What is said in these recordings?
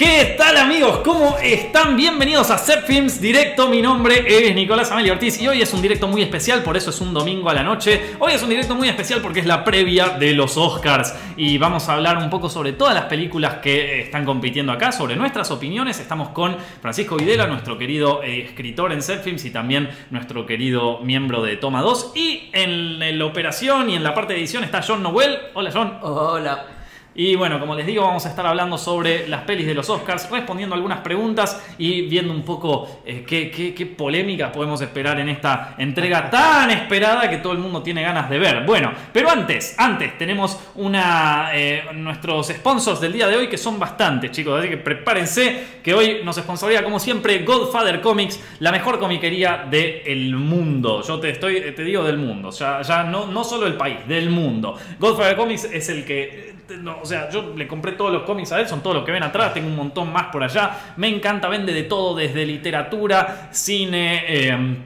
¿Qué tal amigos? ¿Cómo están? Bienvenidos a Set Films Directo. Mi nombre es Nicolás Amelio Ortiz y hoy es un directo muy especial, por eso es un domingo a la noche. Hoy es un directo muy especial porque es la previa de los Oscars y vamos a hablar un poco sobre todas las películas que están compitiendo acá, sobre nuestras opiniones. Estamos con Francisco Videla, nuestro querido eh, escritor en Set Films y también nuestro querido miembro de Toma 2. Y en la operación y en la parte de edición está John Noel. Hola John. Hola. Y bueno, como les digo, vamos a estar hablando sobre las pelis de los Oscars, respondiendo algunas preguntas y viendo un poco eh, qué, qué, polémicas podemos esperar en esta entrega tan esperada que todo el mundo tiene ganas de ver. Bueno, pero antes, antes tenemos una eh, nuestros sponsors del día de hoy que son bastantes, chicos, así que prepárense que hoy nos sponsoría como siempre Godfather Comics, la mejor comiquería del mundo. Yo te estoy te digo del mundo, ya, ya no, no solo el país, del mundo. Godfather Comics es el que o sea, yo le compré todos los cómics a él, son todos los que ven atrás, tengo un montón más por allá. Me encanta, vende de todo, desde literatura, cine, eh,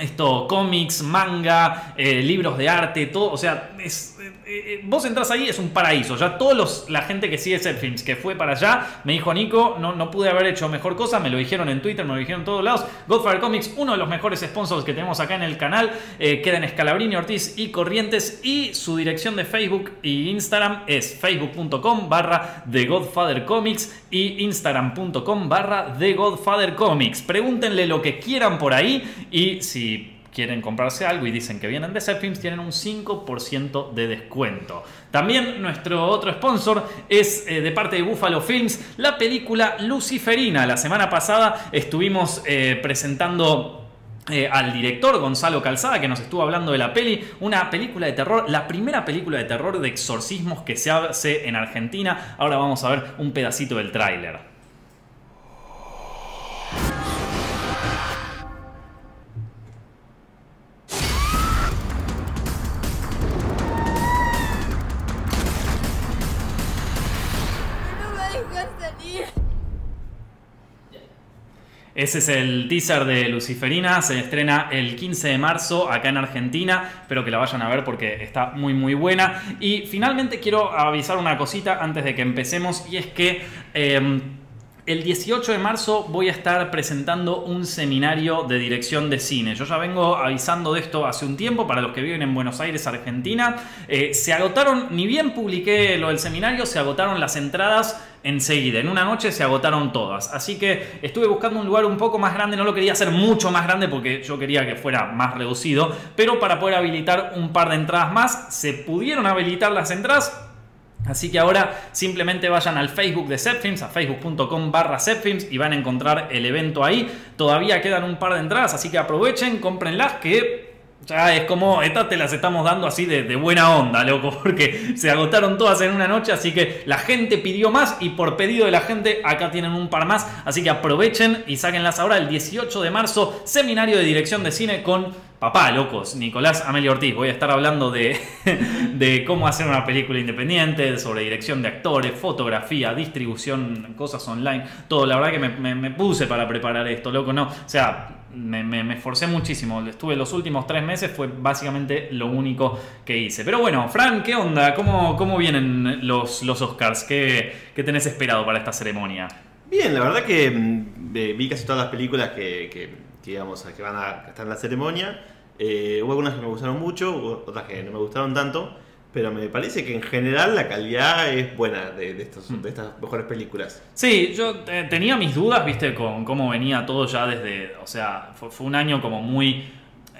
esto, cómics, manga, eh, libros de arte, todo. O sea, es, eh, vos entras ahí, es un paraíso. Ya todos la gente que sigue Set Films, que fue para allá, me dijo Nico, no, no pude haber hecho mejor cosa, me lo dijeron en Twitter, me lo dijeron en todos lados. Godfather Comics, uno de los mejores sponsors que tenemos acá en el canal, eh, queda en Escalabrini, Ortiz y Corrientes. Y su dirección de Facebook y Instagram es facebook.com barra The Godfather Comics y instagram.com barra The Godfather Comics. Pregúntenle lo que quieran por ahí y si quieren comprarse algo y dicen que vienen de Films, tienen un 5% de descuento. También nuestro otro sponsor es eh, de parte de Buffalo Films, la película Luciferina. La semana pasada estuvimos eh, presentando... Eh, al director Gonzalo Calzada que nos estuvo hablando de la peli, una película de terror, la primera película de terror de exorcismos que se hace en Argentina. Ahora vamos a ver un pedacito del tráiler. Ese es el teaser de Luciferina, se estrena el 15 de marzo acá en Argentina, espero que la vayan a ver porque está muy muy buena. Y finalmente quiero avisar una cosita antes de que empecemos y es que... Em, el 18 de marzo voy a estar presentando un seminario de dirección de cine. Yo ya vengo avisando de esto hace un tiempo para los que viven en Buenos Aires, Argentina. Eh, se agotaron, ni bien publiqué lo del seminario, se agotaron las entradas enseguida. En una noche se agotaron todas. Así que estuve buscando un lugar un poco más grande. No lo quería hacer mucho más grande porque yo quería que fuera más reducido. Pero para poder habilitar un par de entradas más, se pudieron habilitar las entradas Así que ahora simplemente vayan al Facebook de Zepfilms, a facebook.com barra Zepfilms y van a encontrar el evento ahí. Todavía quedan un par de entradas, así que aprovechen, cómprenlas que ya es como, estas te las estamos dando así de, de, buena onda, loco, porque se agotaron todas en una noche, así que la gente pidió más y por pedido de la gente acá tienen un par más, así que aprovechen y sáquenlas ahora el 18 de marzo, seminario de dirección de cine con papá, locos, Nicolás Amelio Ortiz. Voy a estar hablando de, cómo hacer una película independiente, sobre dirección de actores, fotografía, distribución, cosas online, todo. La verdad que me, puse para preparar esto, loco, ¿no? O sea, me, esforcé muchísimo. Estuve los últimos tres meses, fue básicamente lo único que hice. Pero bueno, Fran, ¿qué onda? ¿Cómo, cómo vienen los, los Oscars? ¿Qué, ¿Qué tenés esperado para esta ceremonia? Bien, la verdad que mm, vi casi todas las películas que, que que, que van a estar en la ceremonia. Eh, hubo algunas que me gustaron mucho, otras que no me gustaron tanto, pero me parece que en general la calidad es buena de, estos, de estas mejores películas. Sí, yo eh, tenía mis dudas, viste, con cómo venía todo ya desde, o sea, fue, un año como muy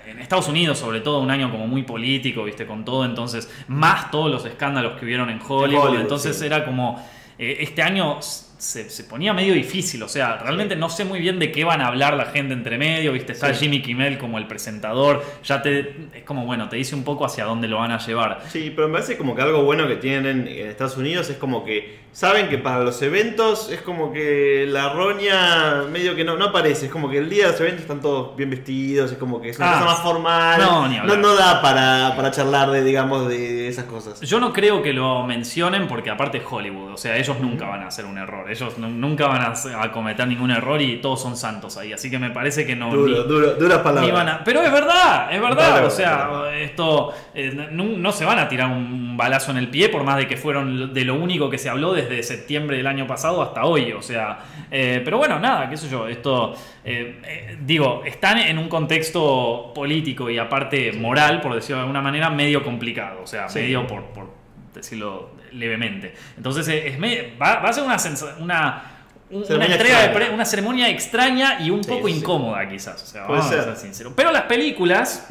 en Estados Unidos sobre todo un año como muy político, viste, con todo, entonces, más todos los escándalos que hubieron en Hollywood, entonces era como, eh, este año se, ponía medio difícil. O sea, realmente no sé muy bien de qué van a hablar la gente entre medio. Viste, está Jimmy Kimmel como el presentador. Ya te. Es como, bueno, te dice un poco hacia dónde lo van a llevar. Sí, pero me parece como que algo bueno que tienen en Estados Unidos es como que saben que para los eventos es como que la roña medio que no, no aparece. Es como que el día de los eventos están todos bien vestidos. Es como que es una ah, cosa más formal. No, ni no, no, da para, para charlar de, digamos, de esas cosas. Yo no creo que lo mencionen porque aparte es Hollywood. O sea, ellos nunca van a hacer un error ellos nu- nunca van a, cometer ningún error y todos son santos ahí. Así que me parece que no. Duro, ni- duro, duras palabras. ni van a- pero es verdad, es verdad. O sea, esto eh, no, no se van a tirar un balazo en el pie por más de que fueron de lo único que se habló desde septiembre del año pasado hasta hoy. O sea, eh, pero bueno, nada, qué sé yo. Esto, eh, eh, digo, están en un contexto político y aparte moral, por decirlo de alguna manera, medio complicado. O sea, Sí. medio por, por decirlo levemente. Entonces, eh, es va, va a ser una, sensa- una un- una entrega de pre- una ceremonia extraña y un Sí, poco sí. incómoda quizás. O sea, vamos a ser. sinceros. Pero las películas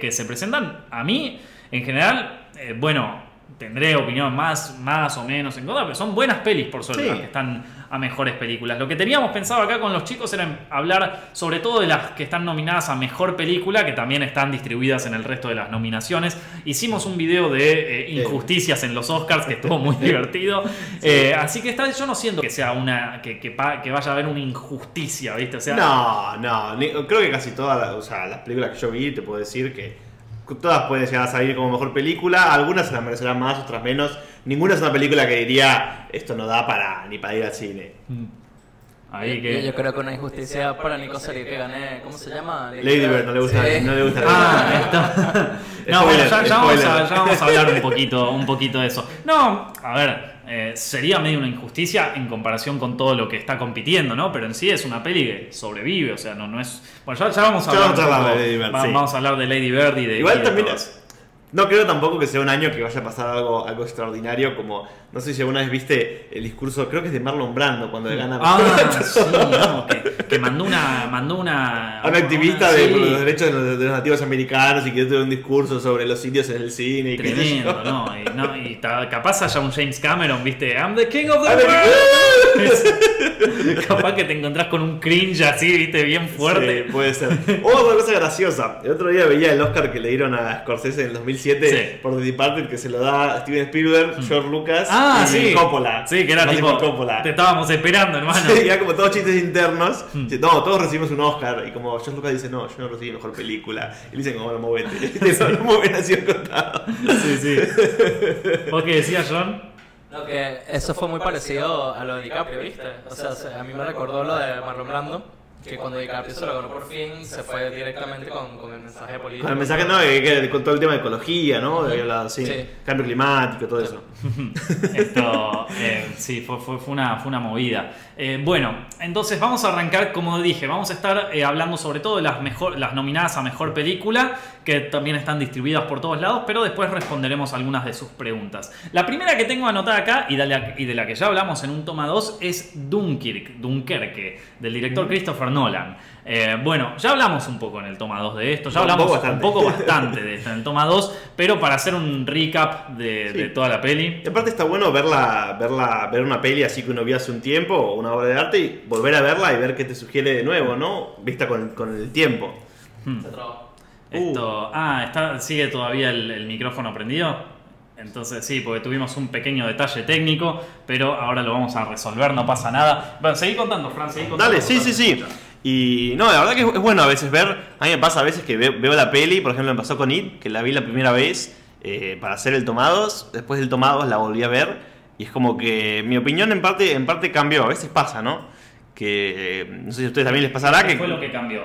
que se presentan, a mí, en general, eh, bueno, tendré opinión más, más o menos en contra, pero son buenas pelis por suerte, Sí. las que están a mejores películas. Lo que teníamos pensado acá con los chicos era hablar sobre todo de las que están nominadas a mejor película, que también están distribuidas en el resto de las nominaciones. Hicimos un video de eh, injusticias en los Oscars que estuvo muy divertido. Eh, así que esta vez yo no siento que sea una. que, que que vaya a haber una injusticia, ¿viste? O sea, No, no, creo que casi todas las, o sea, las películas que yo vi, te puedo decir que todas pueden llegar a salir como mejor película, algunas se las merecerán más, otras menos. Ninguna es una película que diría, esto no da para ni para ir al cine. ahí Yo, que. yo creo que una injusticia para Nico sería que gané, ¿cómo se llama? Lady Bird, no le gusta, Sí. no le gusta Ah, está. No, bueno, ya, ya vamos a, ya vamos a hablar un poquito, un poquito de eso. No, a ver, eh, sería medio una injusticia en comparación con todo lo que está compitiendo, ¿no? Pero en sí es una peli que sobrevive, o sea, no, no es. Bueno, ya, ya vamos a hablar, vamos a un hablar poco- de Lady Bird, sí. Vamos a hablar de Lady Bird y de. y Igual de también todo. es- No creo tampoco que sea un año que vaya a pasar algo, algo extraordinario como, no sé si alguna vez viste el discurso, creo que es de Marlon Brando cuando le gana Ah, sí, no, que, que mandó una. Mandó una. a un activista una- de sí. por los derechos de los, de los nativos americanos y que tuvo un discurso sobre los sitios en el cine y. Tremendo, ¿no? Y, no, y ta- capaz haya un James Cameron, ¿viste? I'm the king of the I'm world. capaz que te encontrás con un cringe así, ¿viste? Bien fuerte. Sí, puede ser. O otra cosa graciosa. El otro día veía el Oscar que le dieron a Scorsese en el 2007 Sí. por The Departed, que se lo da Steven Spielberg, George Lucas Ah, y sí. Coppola. Sí, que era Francis tipo. Coppola. Te estábamos esperando, hermano. Sí, era como todos chistes internos. Dice, No, todos recibimos un Oscar. Y como George Lucas dice, no, yo no recibí mejor película. Y le dicen, como, no, movete. Eso no ha sido contado. Sí, sí. ¿Vos qué decías, John? No, que eso fue muy parecido a lo de DiCaprio, ¿viste? O sea, se- a mí me recordó lo de Marlon Brando, que cuando DiCaprio se lo ganó por fin, se fue directamente con, con el mensaje político. Con el mensaje, no, que, que- con todo el tema de ecología, ¿no? De hablado, sí. Sí. Cambio climático, todo eso. Esto, eh, sí, fue, fue, fue una, fue una movida. Eh, bueno, entonces vamos a arrancar, como dije, vamos a estar eh, hablando sobre todo de las, mejor, las nominadas a Mejor Película, que también están distribuidas por todos lados, pero después responderemos algunas de sus preguntas. La primera que tengo anotada acá, y de la, y de la que ya hablamos en un toma 2, es Dunkirk, Dunkerque, del director Christopher Nolan. Eh, bueno, ya hablamos un poco en el toma 2 de esto, ya Un hablamos poco un poco bastante de esto en el toma 2, pero para hacer un recap de, Sí. de toda la peli. Y aparte está bueno verla, verla, ver una peli así que uno vio hace un tiempo, o una obra de arte, y volver a verla y ver qué te sugiere de nuevo, ¿no? Vista con, con el tiempo. Hmm. Se trabó. Esto, ah, está, sigue todavía el, el micrófono prendido. Entonces sí, porque tuvimos un pequeño detalle técnico, pero ahora lo vamos a resolver, no pasa nada. Bueno, seguí contando, Fran, seguí contando. Dale, sí, sí, sí. Y no, la verdad que es es bueno a veces ver. A mí me pasa a veces que veo, veo la peli, por ejemplo, me pasó con It, que la vi la primera vez eh, para hacer el Tomados. Después del Tomados la volví a ver. Y es como que mi opinión en parte, en parte cambió. A veces pasa, ¿no? Que eh, no sé si a ustedes también les pasará ¿Qué que. fue lo que cambió?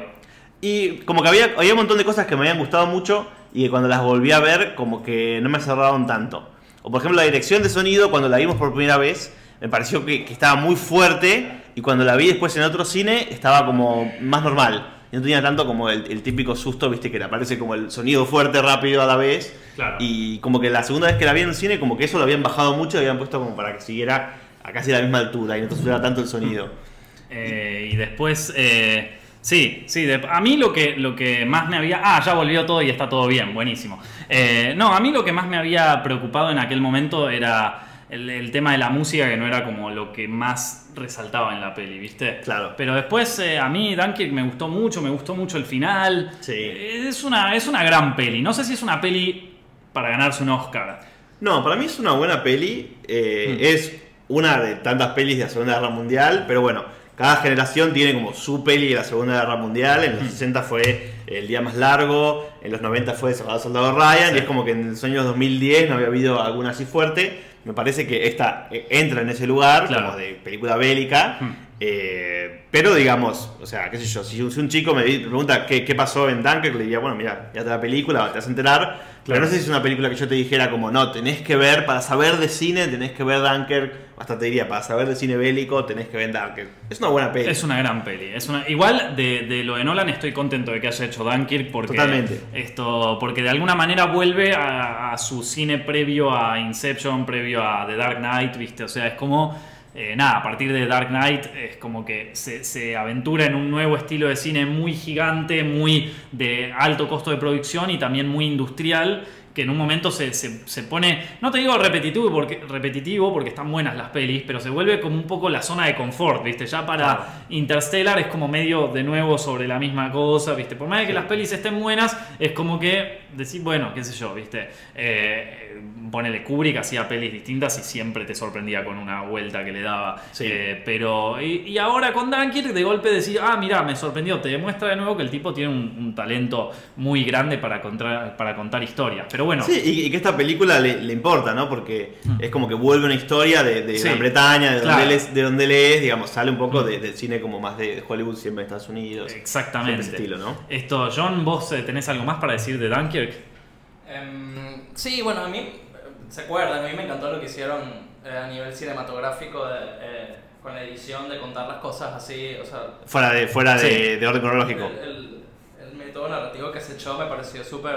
Y como que había, había un montón de cosas que me habían gustado mucho y que cuando las volví a ver como que no me cerraron tanto. O por ejemplo la dirección de sonido cuando la vimos por primera vez me pareció que, que estaba muy fuerte y cuando la vi después en otro cine estaba como más normal. Y no tenía tanto como el, el típico susto, viste, que le aparece como el sonido fuerte, rápido a la vez. Claro. Y como que la segunda vez que la vi en el cine como que eso lo habían bajado mucho y habían puesto como para que siguiera a casi la misma altura y no te sufriera tanto el sonido. Eh, y después, eh, sí, sí, de- a mí lo que, lo que más me había... Ah, ya volvió todo y está todo bien, buenísimo. Eh, no, a mí lo que más me había preocupado en aquel momento era el, el tema de la música, que no era como lo que más resaltaba en la peli, ¿viste? Claro. Pero después eh, a mí Dunkirk me gustó mucho, me gustó mucho el final. Sí. Eh, Es una, es una gran peli. No sé si es una peli para ganarse un Oscar. No, para mí es una buena peli. eh, Mm. Es una de tantas pelis de la Segunda Guerra Mundial, pero bueno, cada generación tiene como su peli de la Segunda Guerra Mundial. En los Mm. 60 fue El Día Más Largo, en los 90 fue Soldado Soldado Ryan, Sí. y es como que en los años 2010 no había habido alguna así fuerte. Me parece que esta eh, entra en ese lugar, Claro. como de película bélica. Hmm. Eh, pero digamos, o sea, qué sé yo, si un, chico me pregunta qué, qué pasó en Dunkirk, le diría, bueno, mira, ya te la película, te vas a enterar. Pero no sé si es una película que yo te dijera como, no, tenés que ver, para saber de cine, tenés que ver Dunkirk. Hasta te diría, para saber de cine bélico, tenés que ver Dunkirk. Es una buena peli. Es una gran peli. Es una, igual de, de lo de Nolan estoy contento de que haya hecho Dunkirk porque Totalmente. esto porque de alguna manera vuelve a, a su cine previo a Inception, previo a The Dark Knight, ¿viste? O sea, es como eh, nada, a partir de Dark Knight es como que se, se aventura en un nuevo estilo de cine muy gigante, muy de alto costo de producción y también muy industrial que en un momento se, se- se pone, no te digo repetitivo porque, repetitivo porque están buenas las pelis, pero se vuelve como un poco la zona de confort, ¿viste? Ya para Claro. Interstellar es como medio de nuevo sobre la misma cosa, ¿viste? Por más de que las pelis estén buenas, es como que decir, bueno, qué sé yo, ¿viste? Eh, ponele Kubrick, hacía pelis distintas y siempre te sorprendía con una vuelta que le daba. Sí. Eh, pero, y, y ahora con Dunkirk, de golpe decir, ah, mira, me sorprendió, te demuestra de nuevo que el tipo tiene un, un talento muy grande para contar, para contar historias. Pero bueno, Sí, y, y que esta película le, le importa, ¿no? Porque Mm. es como que vuelve una historia de, de Sí, Gran Bretaña, de, claro. donde él es, de donde él es, digamos, sale un poco Mm. de- del cine como más de Hollywood, siempre en Estados Unidos. exactamente. Ese estilo, ¿no? Esto, John, ¿vos eh, tenés algo más para decir de Dunkirk? Em, sí, bueno, a mí, ¿se acuerdan? A mí me encantó lo que hicieron eh, a nivel cinematográfico de, eh, con la edición de contar las cosas así, o sea, Fuera de, fuera de, Sí. de orden cronológico. el, el- el método narrativo que se echó me pareció súper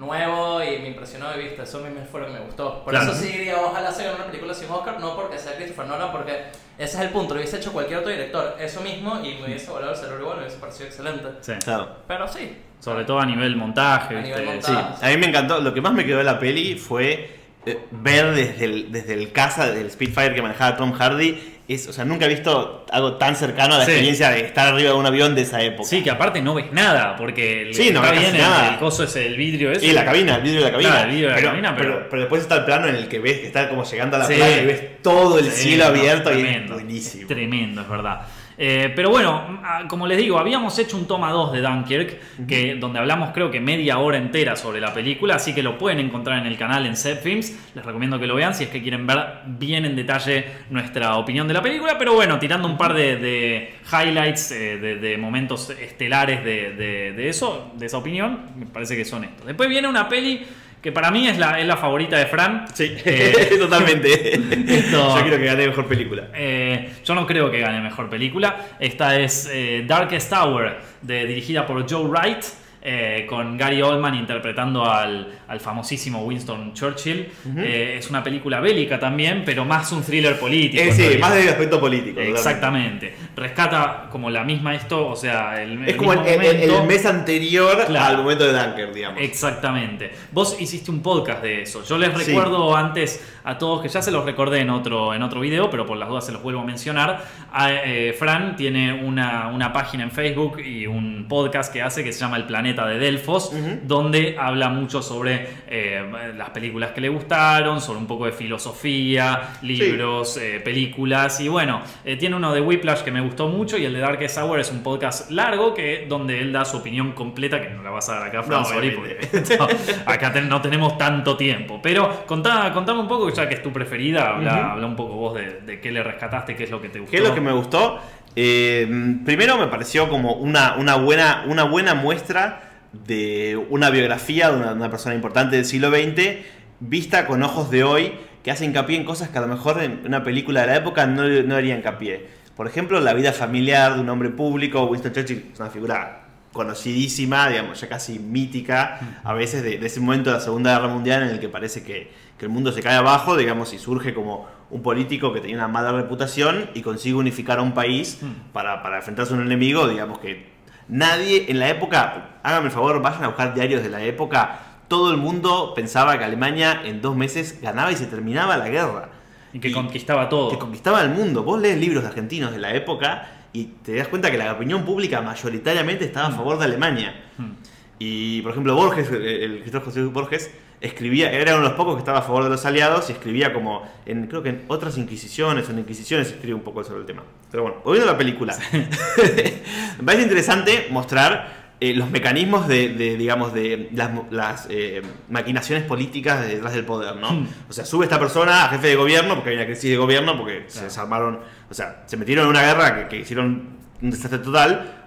nuevo y me impresionó de vista, eso a mí me fue lo que me gustó. Por Claro. eso sí diría, ojalá se gane una película sin Oscar, no porque sea Christopher Nolan, porque ese es el punto, lo hubiese hecho cualquier otro director, eso mismo, y me hubiese volado el cerebro igual, me hubiese parecido excelente. Sí. Claro. Pero sí. Sobre todo a nivel montaje, A ¿viste? nivel Sí, montaje. a mí me encantó. Lo que más me quedó de la peli fue eh, ver desde el, desde el caza del Spitfire que manejaba Tom Hardy. Es, o sea, nunca he visto algo tan cercano a la Sí. experiencia de estar arriba de un avión de esa época. Sí, que aparte no ves nada, porque el, Sí, no está ves bien nada. el coso es el vidrio ese. Y la cabina, el vidrio de la cabina. Claro, el vidrio de la pero, cabina, pero- pero, después está el plano en el que ves que está como llegando a la Sí. playa y ves todo el cielo no, abierto y es buenísimo. es tremendo, es verdad. Eh, pero bueno, ah, como les digo, habíamos hecho un toma 2 de Dunkirk, que, donde hablamos creo que media hora entera sobre la película, así que lo pueden encontrar en el canal en Set Films. Les recomiendo que lo vean si es que quieren ver bien en detalle nuestra opinión de la película. Pero bueno, tirando un par de, de highlights, eh, de, de momentos estelares de- de eso, de esa opinión, me parece que son estos. Después viene una peli que para mí es la, es la favorita de Fran. Sí, Eh, totalmente. Esto- Yo quiero que gane mejor película. eh, yo no creo que gane mejor película. Esta es eh, Darkest Tower, de, dirigida por Joe Wright, eh, con Gary Oldman interpretando al, al famosísimo Winston Churchill. Eh, es una película bélica también, pero más un thriller político. Eh, sí, más del aspecto político. totalmente. Exactamente. Rescata como la misma esto, o sea, el, Es como el, mismo el- el- el momento. mes anterior Claro. al momento de Dunker, digamos. Exactamente. Vos hiciste un podcast de eso. Yo les Sí. recuerdo antes a todos que ya se los recordé en otro, en otro video, pero por las dudas se los vuelvo a mencionar. A- eh, Fran tiene una, una página en Facebook y un podcast que hace que se llama El Planeta de Delfos, donde habla mucho sobre eh, las películas que le gustaron, sobre un poco de filosofía, libros, eh, películas. Y bueno, eh, tiene uno de Whiplash que me gustó mucho y el de Darkest Hour es un podcast largo que donde él da su opinión completa, que no la vas a dar acá, Fran, No, sorry, porque no, acá ten- no tenemos tanto tiempo. Pero contá, contame un poco, ya que es tu preferida, habla, habla un poco vos de, de qué le rescataste, qué es lo que te gustó. ¿Qué es lo que me gustó? Eh, primero me pareció como una, una, buena, una buena muestra de una biografía de una, una persona importante del siglo XX vista con ojos de hoy que hace hincapié en cosas que a lo mejor en una película de la época no, no haría hincapié. Por ejemplo, la vida familiar de un hombre público. Winston Churchill es una figura conocidísima, digamos, ya casi mítica, a veces de, de ese momento de la Segunda Guerra Mundial en el que parece que, que el mundo se cae abajo, digamos, y surge como un político que tenía una mala reputación y consigue unificar a un país Hmm. para, para enfrentarse a un enemigo, digamos que nadie en la época, háganme el favor, vayan a buscar diarios de la época, todo el mundo pensaba que Alemania en dos meses ganaba y se terminaba la guerra. Y que conquistaba todo. Que conquistaba el mundo. Vos lees libros de argentinos de la época y te das cuenta que la opinión pública mayoritariamente estaba a favor de Alemania. Hmm. Y por ejemplo, Borges, el el escritor José Borges, escribía, era uno de los pocos que estaba a favor de los aliados y escribía como, en, creo que en otras inquisiciones, en inquisiciones escribe un poco sobre el tema. Pero bueno, volviendo a la película. Me parece interesante mostrar eh, los mecanismos de, de, digamos, de las, las, eh, maquinaciones políticas detrás del poder, ¿no? Hmm. O sea, sube esta persona a jefe de gobierno porque hay una crisis de gobierno, porque se Claro. desarmaron, o sea, se metieron en una guerra que, que hicieron un desastre total.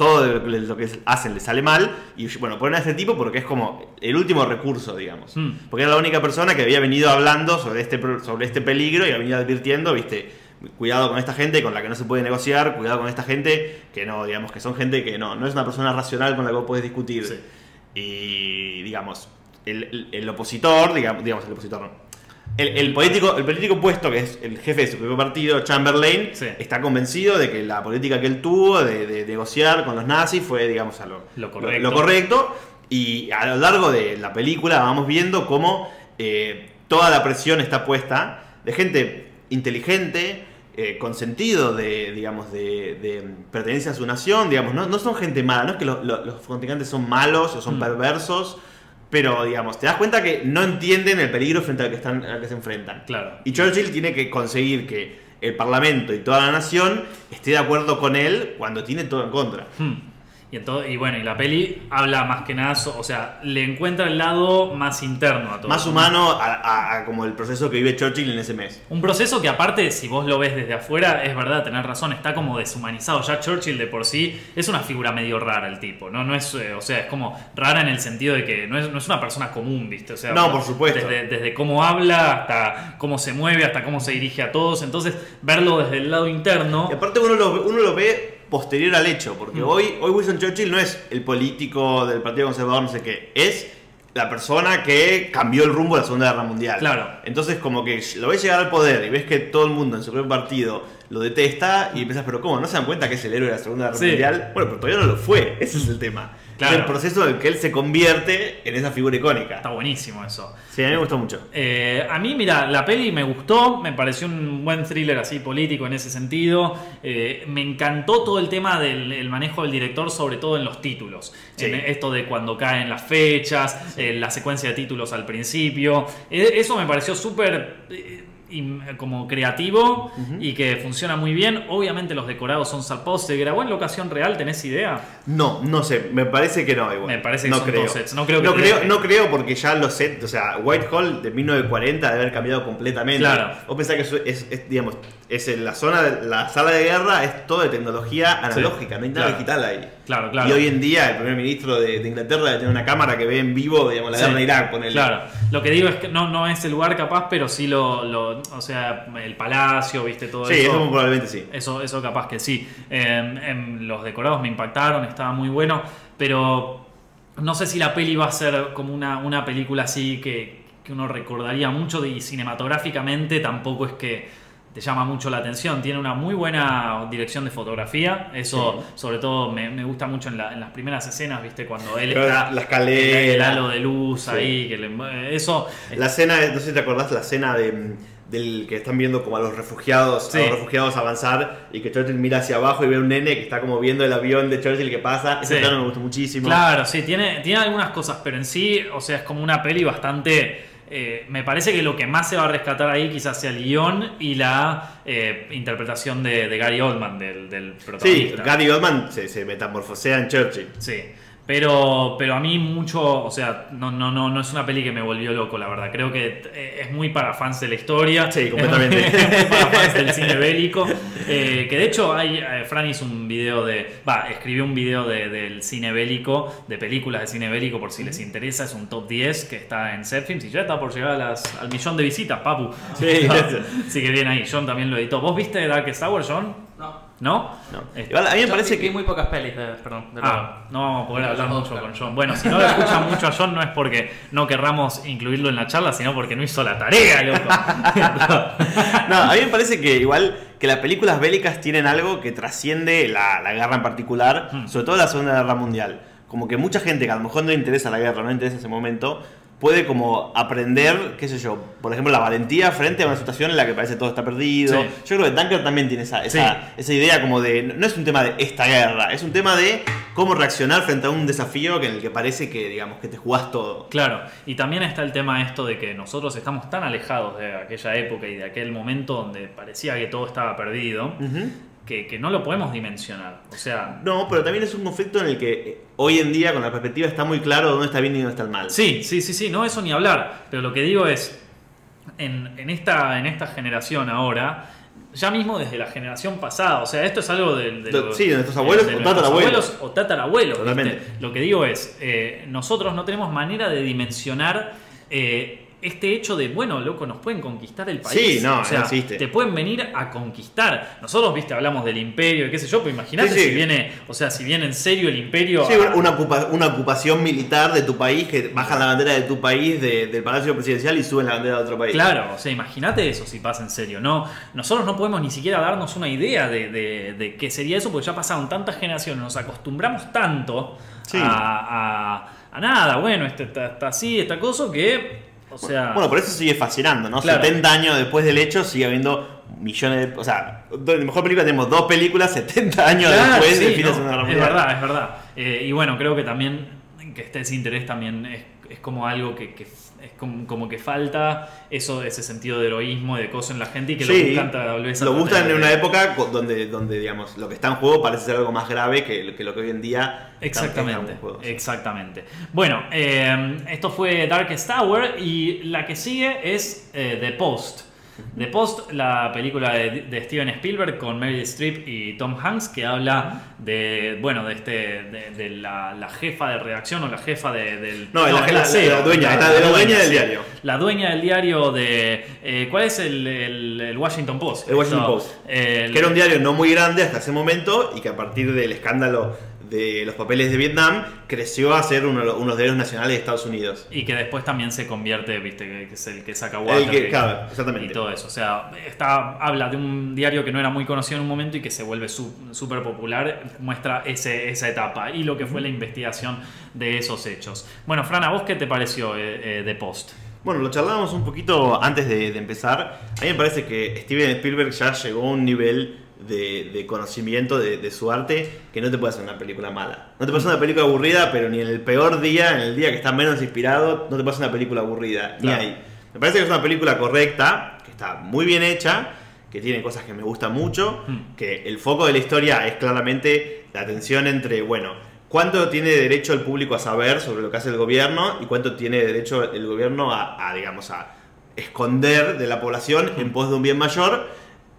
Todo lo que hacen le sale mal. Y bueno, ponen a este tipo porque es como el último recurso, digamos. Hmm. Porque era la única persona que había venido hablando sobre este, sobre este peligro y había venido advirtiendo, viste, cuidado con esta gente con la que no se puede negociar, cuidado con esta gente que no, digamos, que son gente que no, no es una persona racional con la que vos podés discutir. Sí. Y, digamos, el, el- el opositor, digamos, digamos, el opositor no. El, el político, el político opuesto, que es el jefe de su propio partido, Chamberlain, Sí. está convencido de que la política que él tuvo de, de negociar con los nazis fue, digamos, a lo, Lo correcto. lo correcto. Y a lo largo de la película vamos viendo cómo eh, toda la presión está puesta de gente inteligente, eh, con sentido de, digamos, de, de pertenencia a su nación, digamos, no, no son gente mala, no es que lo- lo- los contrincantes son malos o son Mm. perversos, pero digamos, te das cuenta que no entienden el peligro frente al que, están, al que se enfrentan. Claro. Y Churchill tiene que conseguir que el Parlamento y toda la nación esté de acuerdo con él cuando tiene todo en contra. Hmm. Y, ento- y bueno, y la peli habla más que nada, o sea, le encuentra el lado más interno a todo. Más humano a, a- a como el proceso que vive Churchill en ese mes. Un proceso que aparte, si vos lo ves desde afuera, es verdad, tenés razón, está como deshumanizado. Ya Churchill de por sí es una figura medio rara el tipo, ¿no? No es, eh, o sea, es como rara en el sentido de que no es, no es una persona común, ¿viste? O sea, No, por supuesto. Desde, desde cómo habla hasta cómo se mueve, hasta cómo se dirige a todos. Entonces, verlo desde el lado interno. Y aparte uno lo, uno lo ve posterior al hecho, porque Mm. hoy, hoy Winston Churchill no es el político del Partido Conservador, no sé qué, es la persona que cambió el rumbo de la Segunda Guerra Mundial. Claro. Entonces como que lo ves llegar al poder y ves que todo el mundo en su propio partido lo detesta y piensas, pero ¿cómo? ¿No se dan cuenta que es el héroe de la Segunda Guerra Sí. Mundial? Bueno, pero todavía no lo fue, ese es el tema. Claro. Es el proceso en el que él se convierte en esa figura icónica. Está buenísimo eso. Sí, a mí me gustó mucho. Eh, a mí, mira, la peli me gustó, me pareció un buen thriller así político en ese sentido. Eh, me encantó todo el tema del el manejo del director, sobre todo en los títulos. Sí. En esto de cuando caen las fechas, eh, la secuencia de títulos al principio. Eso me pareció súper como creativo y que funciona muy bien. Obviamente los decorados son salpos. ¿Se grabó en locación real? ¿Tenés idea? No, no sé, me parece que no igual. Me parece que no son creo. dos sets, no creo que no, creo, deje. no creo porque ya los sets, o sea, Whitehall de 1940 debe haber cambiado completamente. Claro. Vos pensás que es, es, digamos, es en la zona, de, la sala de guerra es todo de tecnología analógica, no hay nada claro. digital ahí. Claro, claro. Y hoy en día el primer ministro de, de Inglaterra tener una cámara que ve en vivo, digamos, la Sí, guerra de Irak, ponele. Claro, lo que digo es que no, no es el lugar capaz, pero sí lo, lo- o sea, el palacio, viste, todo Sí, eso. eso muy probablemente sí. Eso, eso capaz que sí. Eh, em, los decorados me impactaron, estaba muy bueno, pero no sé si la peli va a ser como una, una película así que, que uno recordaría mucho y cinematográficamente tampoco es que te llama mucho la atención. Tiene una muy buena dirección de fotografía, eso sobre todo me, me gusta mucho en, la- en las primeras escenas, viste, cuando él Pero está... la escalera. El halo de luz Sí. ahí, que le- eso... La escena, no sé si te acordás, la escena de, del que están viendo como a los refugiados, Sí. a los refugiados avanzar y que Churchill mira hacia abajo y ve a un nene que está como viendo el avión de Churchill que pasa. Ese plano me gustó muchísimo. Claro, sí, tiene, tiene algunas cosas, pero en sí, o sea, es como una peli bastante... eh, me parece que lo que más se va a rescatar ahí quizás sea el guion y la eh, interpretación de, de Gary Oldman, del, del Sí, protagonista. Gary Oldman se, se metamorfosea en Churchill. Sí. Pero, pero a mí mucho, o sea, no, no, no, no es una peli que me volvió loco, la verdad. Creo que eh, es muy para fans de la historia. Sí, completamente. Es muy para fans del cine bélico. Eh, que de hecho, hay, eh, Fran hizo un video de. Va, escribió un video de- del cine bélico, de películas de cine bélico, por si les interesa. Es un top 10 que está en Setfilms y ya está por llegar a las- al millón de visitas, papu. Sí. Así que bien ahí. John también lo editó. ¿Vos viste Darkest Hour, John? No. ¿No? No. Este- Igual a mí me parece vi, vi que. muy pocas pelis, de, perdón. de Ah, no vamos a poder De hablar mucho con John. Bueno, si no lo escuchan mucho a John no es porque no querramos incluirlo en la charla, sino porque no hizo la tarea, loco. No, a mí me parece que igual que las películas bélicas tienen algo que trasciende la, la guerra en particular, Hmm. sobre todo la Segunda Guerra Mundial. Como que mucha gente que a lo mejor no le interesa la guerra, no le interesa ese momento, puede como aprender, qué sé yo, por ejemplo, la valentía frente a una situación en la que parece todo está perdido. Sí. Yo creo que Dunker también tiene esa, esa, Sí. esa idea como de, no es un tema de esta guerra, es un tema de cómo reaccionar frente a un desafío que en el que parece que, digamos, que te jugás todo. Claro, y también está el tema esto de que nosotros estamos tan alejados de aquella época y de aquel momento donde parecía que todo estaba perdido. Que, que no lo podemos dimensionar. O sea, No, pero también es un conflicto en el que eh, hoy en día, con la perspectiva, está muy claro dónde está bien y dónde está el mal. Sí, sí, sí, sí, no, eso ni hablar. Pero lo que digo es, en, en esta, en esta generación ahora, ya mismo desde la generación pasada, o sea, esto es algo de, De- los- sí, de nuestros abuelos o tatarabuelos. abuelos o tatarabuelos. Totalmente. Lo que digo es, eh, nosotros no tenemos manera de dimensionar eh, este hecho de, bueno, loco, nos pueden conquistar el país. Sí, no, o sea, no existe. te pueden venir a conquistar. Nosotros, viste, hablamos del imperio y qué sé yo, pero imagínate Sí, sí. si viene, o sea, si viene en serio el imperio. Sí, a- una, ocupa- una ocupación militar de tu país, que bajan la bandera de tu país, de- del Palacio Presidencial y suben la bandera de otro país. Claro, o sea, imagínate eso si pasa en serio. No, nosotros no podemos ni siquiera darnos una idea de, de- de qué sería eso, porque ya pasaron tantas generaciones, nos acostumbramos tanto Sí. a, a- a nada, bueno, este está, está así, esta cosa, que, o sea, Bueno, por eso sigue fascinando, ¿no? Claro. 70 años después del hecho sigue habiendo millones de... O sea, de la mejor película tenemos dos películas 70 años claro, después sí, del fin de no, Segunda Guerra es verdad, es verdad. Eh, y bueno, creo que también que esté ese interés también es, es como algo que, que es como, como que falta eso, ese sentido de heroísmo y de cosas en la gente y que Sí, lo buscan tal vez lo buscan en una época donde, donde, digamos, lo que está en juego parece ser algo más grave que, que lo que hoy en día Exactamente, está en juego. exactamente. Bueno, eh, esto fue Darkest Tower y la que sigue es eh, The Post. The Post, la película de, de Steven Spielberg con Meryl Streep y Tom Hanks que habla de, bueno, de este, de, de la, la jefa de redacción o la jefa de, del No, la- la- la dueña, la- del sí. diario. La dueña del diario de eh, ¿cuál es el, el- el Washington Post? El Washington Esto, Post. el- Que era un diario no muy grande hasta ese momento y que a partir del escándalo de los papeles de Vietnam creció a ser uno, de los- uno de los nacionales de Estados Unidos. Y que después también se convierte, viste, que es el que saca El Watergate que- claro, exactamente. y todo eso. O sea, está, habla de un diario que no era muy conocido en un momento y que se vuelve súper popular. Muestra ese, esa etapa y lo que fue la investigación de esos hechos. Bueno, Fran, ¿a vos qué te pareció eh, eh, The Post? Bueno, lo charlábamos un poquito antes de, de empezar. A mí me parece que Steven Spielberg ya llegó a un nivel de, de conocimiento de, de su arte que no te puede hacer una película mala. No te hacer una película aburrida, pero ni en el peor día, en el día que está menos inspirado, no te hacer una película aburrida. Ni ahí. Me parece que es una película correcta, que está muy bien hecha, que tiene cosas que me gustan mucho, Mm. que el foco de la historia es claramente la tensión entre, bueno, cuánto tiene derecho el público a saber sobre lo que hace el gobierno y cuánto tiene derecho el gobierno a, a, digamos, a esconder de la población en pos de un bien mayor.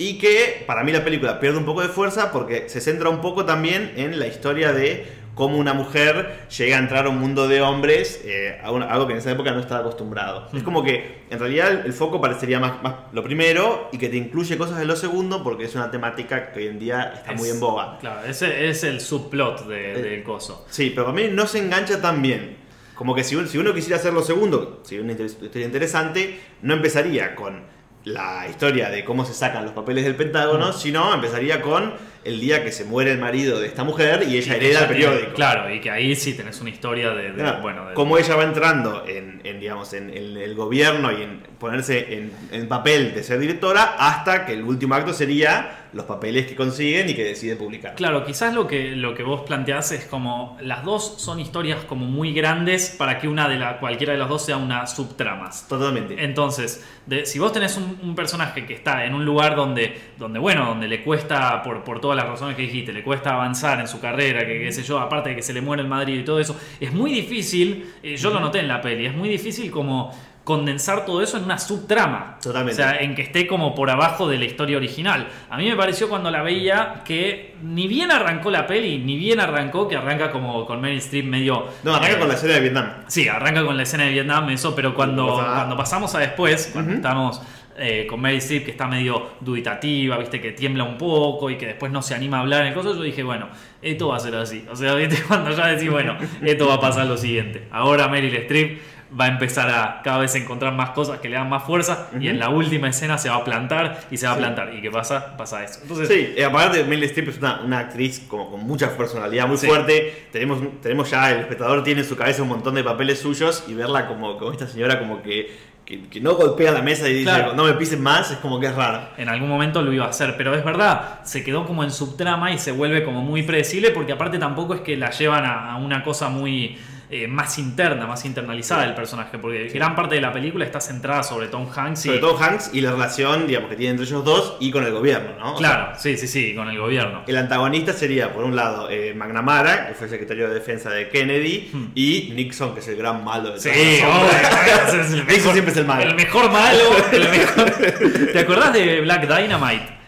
Y que para mí la película pierde un poco de fuerza porque se centra un poco también en la historia de cómo una mujer llega a entrar a un mundo de hombres, eh, algo que en esa época no estaba acostumbrado. Es como que en realidad el, foco parecería más, más lo primero y que te incluye cosas de lo segundo porque es una temática que hoy en día está muy en boga. Claro, ese es el subplot de- Eh, del coso. Sí, pero para mí no se engancha tan bien. Como que si, un- si uno quisiera hacer lo segundo, si una historia interesante, no empezaría con la historia de cómo se sacan los papeles del Pentágono, sino empezaría con el día que se muere el marido de esta mujer y ella Y hereda el periódico. Claro, y que ahí sí tenés una historia de, de- Claro, bueno, de- cómo ella va entrando en, en, digamos, en, en el gobierno y en ponerse en, en papel de ser directora hasta que el último acto sería los papeles que consiguen y que decide publicar. Claro, quizás lo que, lo que vos planteás es como las dos son historias como muy grandes para que una de la, cualquiera de las dos sea una subtramas. Totalmente. Entonces, de- si vos tenés un, un personaje que está en un lugar donde, donde bueno, donde le cuesta, por, por todas las razones que dijiste, le cuesta avanzar en su carrera, que qué sé yo, aparte de que se le muere el Madrid y todo eso, es muy difícil, eh, yo lo noté en la peli, es muy difícil como condensar todo eso en una subtrama. Totalmente. O sea, en que esté como por abajo de la historia original. A mí me pareció cuando la veía que ni bien arrancó la peli, ni bien arrancó, que arranca como con Meryl Streep medio... No, arranca eh, con la escena de Vietnam. Sí, arranca con la escena de Vietnam, eso, pero cuando, cuando pasamos a después, cuando estamos eh, con Meryl Streep, que está medio duditativa, viste, que tiembla un poco y que después no se anima a hablar en el coso, yo dije, bueno, esto va a ser así. O sea, viste, cuando ya decís, bueno, esto va a pasar lo siguiente. Ahora Meryl Streep va a empezar a cada vez encontrar más cosas que le dan más fuerza y en la última escena se va a plantar y se va Sí. a plantar. ¿Y qué pasa? Pasa eso. Entonces, Sí, eh, aparte Meryl Streep es una, una actriz como con mucha personalidad, muy Sí. fuerte. Tenemos, tenemos ya, el espectador tiene en su cabeza un montón de papeles suyos y verla como, como esta señora como que, que, que no golpea la mesa y dice no me pisen más, es como que es raro. En algún momento lo iba a hacer, pero es verdad, se quedó como en subtrama y se vuelve como muy predecible porque aparte tampoco es que la llevan a, a una cosa muy... eh, más interna, más internalizada del personaje, porque gran parte de la película está centrada sobre Tom Hanks y... Sobre todo Hanks y la relación, digamos, que tiene entre ellos dos y con el gobierno, ¿no? O Claro, sí, sí, sí, con el gobierno. El antagonista sería, por un lado, eh, McNamara, que fue el secretario de defensa de Kennedy, y Nixon, que es el gran malo de Hmm. Sí, es el Nixon mejor- siempre es el malo. El mejor malo. el mejor- ¿Te acordás de Black Dynamite?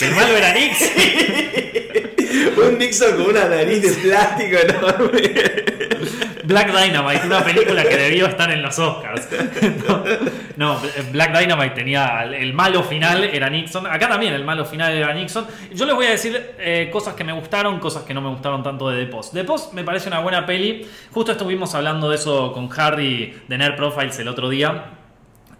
El malo era Nixon. un Nixon con una nariz de plástico enorme. Black Dynamite, una película que debió estar en los Oscars. No, no, Black Dynamite tenía el malo final era Nixon. Acá también el malo final era Nixon. Yo les voy a decir eh, cosas que me gustaron, cosas que no me gustaron tanto de The Post. The Post me parece una buena peli. Justo estuvimos hablando de eso con Harry de Nerd Profiles el otro día.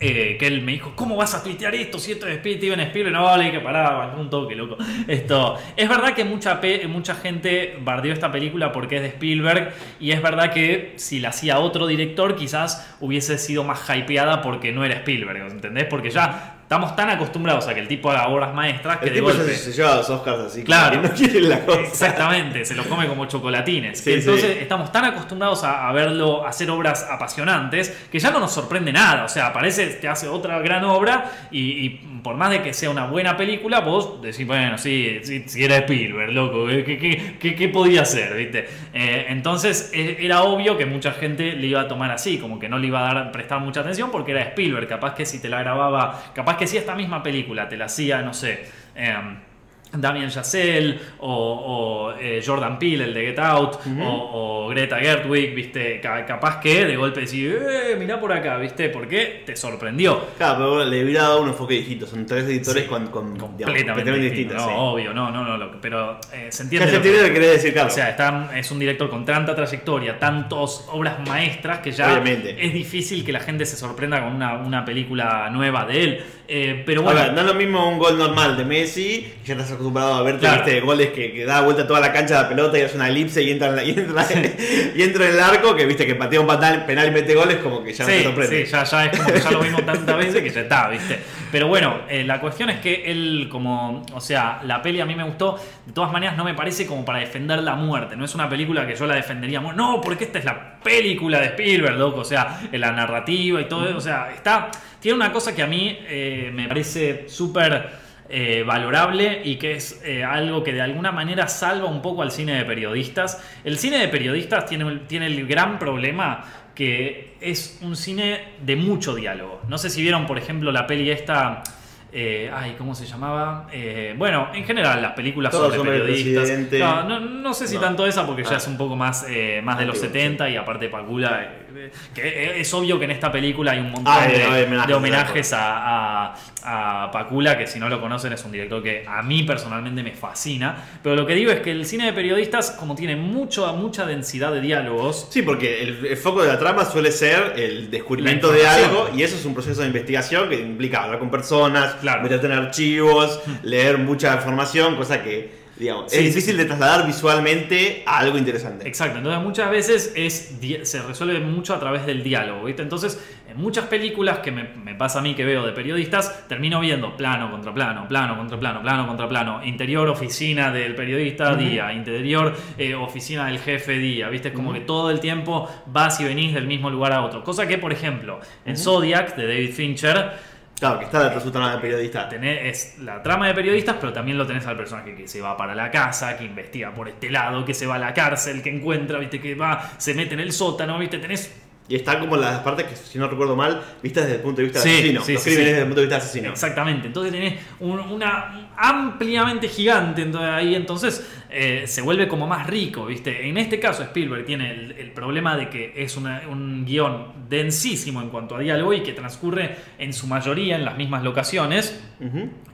Eh, que él me dijo, ¿cómo vas a tuitear esto si esto es Steven Spielberg? No, vale, que paraba, un toque, loco. Esto, es verdad que mucha, mucha gente bardeó esta película porque es de Spielberg y es verdad que si la hacía otro director quizás hubiese sido más hypeada porque no era Spielberg, ¿entendés? Porque ya estamos tan acostumbrados a que el tipo haga obras maestras que El de tipo golpe... se, se lleva los Oscars así, Claro. que no quiere la cosa. Exactamente, se lo come como chocolatines. Sí, Entonces sí. estamos tan acostumbrados a, a verlo hacer obras apasionantes que ya no nos sorprende nada. O sea, aparece, te hace otra gran obra y, y por más de que sea una buena película, vos decís, bueno, sí, sí, sí era Spielberg, loco, ¿qué, qué, qué- qué podía hacer? ¿Viste? Eh, entonces e- era obvio que mucha gente le iba a tomar así, como que no le iba a dar, prestar mucha atención porque era Spielberg. Capaz que si te la grababa, capaz que si esta misma película te la hacía, no sé. em, Damien Chazelle o, o, eh, Jordan Peele, el de Get Out, o, o Greta Gerwig, ¿viste? Ca- capaz que de golpe decís, eh, mirá por acá, ¿viste? Porque te sorprendió. Claro, pero le hubiera dado un enfoque distinto. Son tres editores Sí, con, con Completamente distinto. distintas. No, sí. obvio, no, no, no. lo- pero eh, se entiende. se que- entiende lo que querés decir, Carlos. o sea, está- es un director con tanta trayectoria, tantas obras maestras que ya Obviamente. es difícil que la gente se sorprenda con una, una película nueva de él. Eh, pero A bueno, ver, no es lo mismo un gol normal de Messi, ya estás acostumbrado a verte Claro. ¿viste? goles que, que da vuelta toda la cancha de la pelota y hace una elipse y entra en, la- y entra, y entra en el arco, que viste que patea un penal, penal y mete goles, como que ya no te sorprende. sí, ya, ya es como que ya lo vimos tantas veces que ya está, ¿viste? Pero bueno, eh, la cuestión es que él, como, o sea, la peli a mí me gustó, de todas maneras no me parece como para defender la muerte, no es una película que yo la defendería, no, porque esta es la película de Spielberg, loco, o sea, la narrativa y todo, o sea, está, tiene una cosa que a mí eh, me parece súper eh, valorable y que es eh, algo que de alguna manera salva un poco al cine de periodistas. El cine de periodistas tiene, tiene el gran problema que es un cine de mucho diálogo. No sé si vieron, por ejemplo, la peli esta... eh, ay, ¿cómo se llamaba? Eh, bueno, en general, las películas Todo sobre, periodistas. No, no, no sé si No. tanto esa, porque ya Ah. es un poco más, eh, más de los Antiguo, 70 y aparte Pacula. Eh, que es obvio que en esta película hay un montón Ah, de, homenajes, de homenajes a, a, a Pacula, que si no lo conocen es un director que a mí personalmente me fascina. Pero lo que digo es que el cine de periodistas, como tiene mucho, mucha densidad de diálogos, Sí, porque el, el foco de la trama suele ser el descubrimiento de algo y eso es un proceso de investigación que implica hablar con personas, Claro. Hmm. meterte en archivos, leer mucha información, cosa que, digamos, Sí, es sí, difícil de trasladar visualmente a algo interesante. Exacto, entonces muchas veces es, se resuelve mucho a través del diálogo, ¿viste? Entonces, en muchas películas que me, me pasa a mí que veo de periodistas, termino viendo plano contra plano, plano contra plano, plano contra plano, interior oficina del periodista, día, interior eh, oficina del jefe, día, ¿viste? Es como que todo el tiempo vas y venís del mismo lugar a otro. Cosa que, por ejemplo, en Zodiac de David Fincher, Claro, que está su trama de periodista. tenés es la trama de periodistas, pero también lo tenés al personaje que se va para la casa, que investiga por este lado, que se va a la cárcel, que encuentra, viste, que va, se mete en el sótano, viste, tenés. Y están como las partes que, si no recuerdo mal, vistas desde el punto de vista del Sí, asesino. sí, Los sí, crímenes desde el punto de vista del asesino. Exactamente. Entonces tenés un- una ampliamente gigante entonces, ahí, entonces eh, se vuelve como más rico, ¿viste? En este caso Spielberg tiene el, el problema de que es una- un guion densísimo en cuanto a diálogo y que transcurre en su mayoría en las mismas locaciones.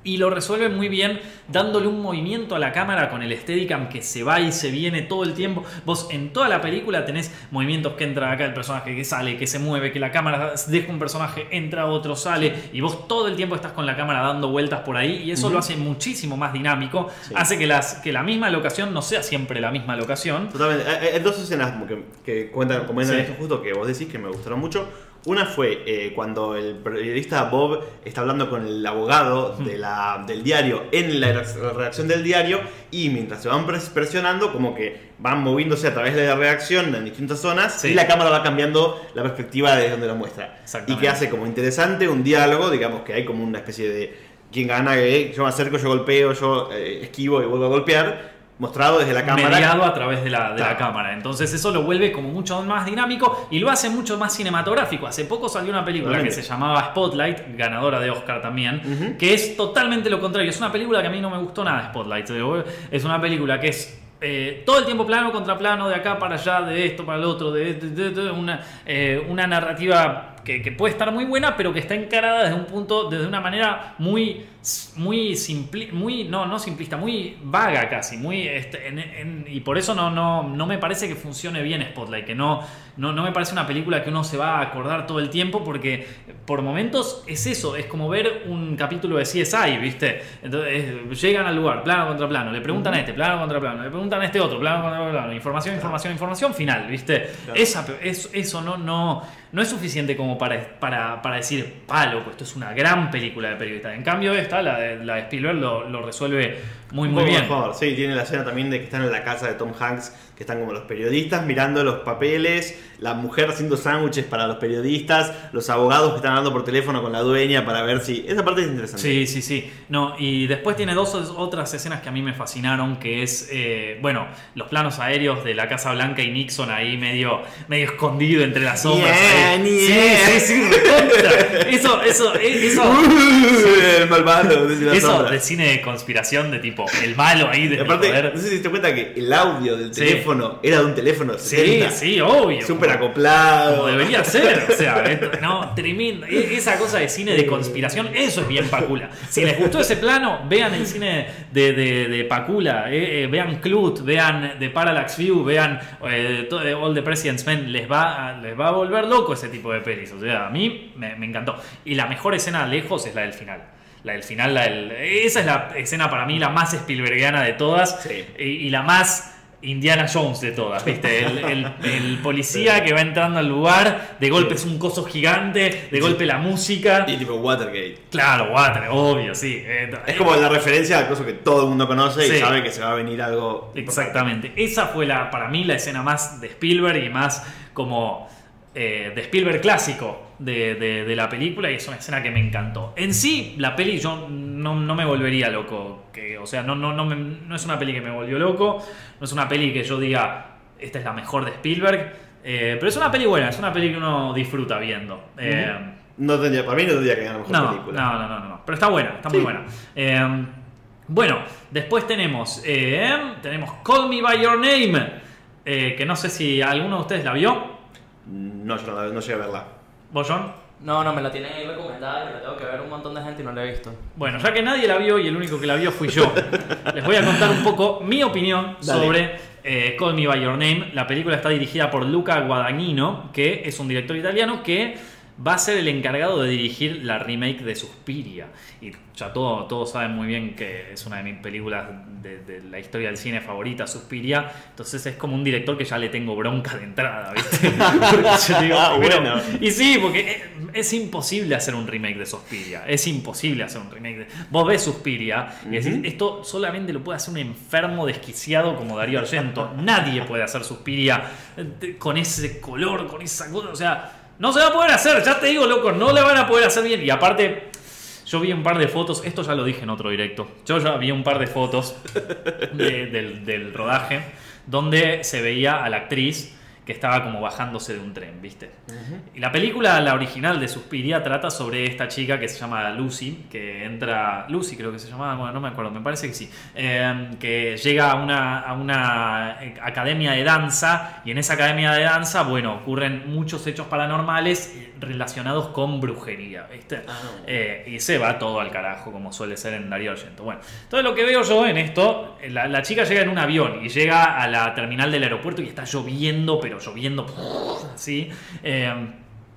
Y lo resuelve muy bien dándole un movimiento a la cámara con el Steadicam que se va y se viene todo el tiempo. Vos en toda la película tenés movimientos que entra acá el personaje, que sale, que se mueve, que la cámara deja un personaje, entra otro, sale. Y vos todo el tiempo estás con la cámara dando vueltas por ahí y eso lo hace muchísimo más dinámico. Sí. Hace que, las, que la misma locación no sea siempre la misma locación. Totalmente. Hay, hay dos escenas como que, que cuentan, comentan Sí. esto justo que vos decís que me gustaron mucho. Una fue eh, cuando el periodista Bob está hablando con el abogado de la, del diario en la redacción del diario y mientras se van pres- presionando, como que van moviéndose a través de la redacción en distintas zonas Sí. y la cámara va cambiando la perspectiva de donde lo muestra. Y que hace como interesante un diálogo, digamos que hay como una especie de quién gana, eh, yo me acerco, yo golpeo, yo eh, esquivo y vuelvo a golpear, mostrado desde la cámara. mediado a través de la, de la cámara. Entonces eso lo vuelve como mucho más dinámico y lo hace mucho más cinematográfico. Hace poco salió una película que se llamaba Spotlight, ganadora de Oscar también, que es totalmente lo contrario. Es una película que a mí no me gustó nada, Spotlight. Es una película que es... eh, todo el tiempo plano contra plano, de acá para allá, de esto para el otro, de, de- de- de- una, eh, una narrativa que, que puede estar muy buena, pero que está encarada desde un punto, desde una manera muy, muy simpli, muy, no, no simplista, muy vaga casi, muy, este, en- en- y por eso no, no, no me parece que funcione bien Spotlight, que no, no, no me parece una película que uno se va a acordar todo el tiempo, porque por momentos es eso, es como ver un capítulo de CSI, ¿viste? Entonces llegan al lugar, plano contra plano, le preguntan a este, plano contra plano, le preguntan a este otro, plano contra plano, información, información, información, final, ¿viste? Claro. Esa, es- eso no, no, no es suficiente como para, para, para decir, pa, loco, esto es una gran película de periodista. En cambio, esta, la de, la de Spielberg, lo, lo resuelve muy, muy bien. mejor. Sí, tiene la escena también de que están en la casa de Tom Hanks, que están como los periodistas mirando los papeles, la mujer haciendo sándwiches para los periodistas, los abogados que están hablando por teléfono con la dueña para ver si... Esa parte es interesante. Sí, sí, sí. No, y después tiene dos otras escenas que a mí me fascinaron, que es, eh, bueno, los planos aéreos de la Casa Blanca y Nixon ahí medio, medio escondido entre las sombras. Yeah, yeah. Sí, sí, sí. Eso, eso, eh, eso. El malvado. Eso de cine de conspiración, de tipo, el malo ahí de aparte, poder. no sé si te diste cuenta que el audio del Sí. teléfono era de un teléfono Sí, 70. sí, obvio. Súper acoplado. Como debería ser, o sea, esto- no, tremendo. E- Esa cosa de cine de conspiración, eso es bien Pacula. Si les gustó ese plano, vean el cine de, de, de Pacula, eh, eh, vean Clut, vean The Parallax View, vean eh, eh, All the President's Men, les va, a, les va a volver loco ese tipo de pelis. O sea, a mí me, me encantó. Y la mejor escena lejos es la del final. La del final, la del- esa es la escena para mí la más Spielbergiana de todas Sí. y, y la más Indiana Jones de todas, ¿viste? El, el- el policía que va entrando al lugar, de golpe es un coso gigante, de golpe la música. Y tipo Watergate. Claro, Water, obvio, sí. Es como la referencia al coso que todo el mundo conoce y sabe que se va a venir algo. Exactamente. Esa fue la, para mí la escena más de Spielberg y más como eh, de Spielberg clásico de, de- de la película y es una escena que me encantó. En sí, la peli yo no, no me volvería loco. Que, o sea, no, no, no, me- no es una peli que me volvió loco, no es una peli que yo diga, esta es la mejor de Spielberg, eh, pero es una peli buena, es una peli que uno disfruta viendo. Eh, No tendría, para mí no tendría que ganar mejor no, película. no, no, no, no. Pero está buena, está muy buena. Eh, bueno, después tenemos, tenemos Call Me By Your Name, que no sé si alguno de ustedes la vio. No, yo no, no llegué a verla. ¿Vos, John? No, no, me la tienen ahí recomendada y la tengo que ver un montón de gente y no la he visto. Bueno, ya que nadie la vio y el único que la vio fui yo, les voy a contar un poco mi opinión Dale. sobre eh, Call Me By Your Name. La película está dirigida por Luca Guadagnino, que es un director italiano que va a ser el encargado de dirigir la remake de Suspiria. Y ya todo, todos saben muy bien que es una de mis películas de, de la historia del cine favorita, Suspiria. Entonces es como un director que ya le tengo bronca de entrada, ¿viste? Yo digo, Ah, bueno. y sí, porque es, es imposible hacer un remake de Suspiria. Es imposible hacer un remake de. Vos ves Suspiria y decís, esto solamente lo puede hacer un enfermo desquiciado como Darío Argento. Nadie puede hacer Suspiria eh, con ese color, con esa cosa. O sea, no se va a poder hacer, ya te digo, loco, no la van a poder hacer bien. Y aparte. Yo vi un par de fotos, esto ya lo dije en otro directo. Yo ya vi un par de fotos de- del, del rodaje donde se veía a la actriz que estaba como bajándose de un tren, ¿viste? Y la película, la original de Suspiria, trata sobre esta chica que se llama Lucy, que entra. Lucy creo que se llamaba, bueno, no me acuerdo, me parece que sí. eh, que llega a una, a una eh, academia de danza, y en esa academia de danza, bueno, ocurren muchos hechos paranormales relacionados con brujería, ¿viste? Eh, y se va todo al carajo, como suele ser en Darío Argento. Bueno, entonces lo que veo yo en esto, eh, la, la chica llega en un avión y llega a la terminal del aeropuerto y está lloviendo, pero lloviendo así. Eh,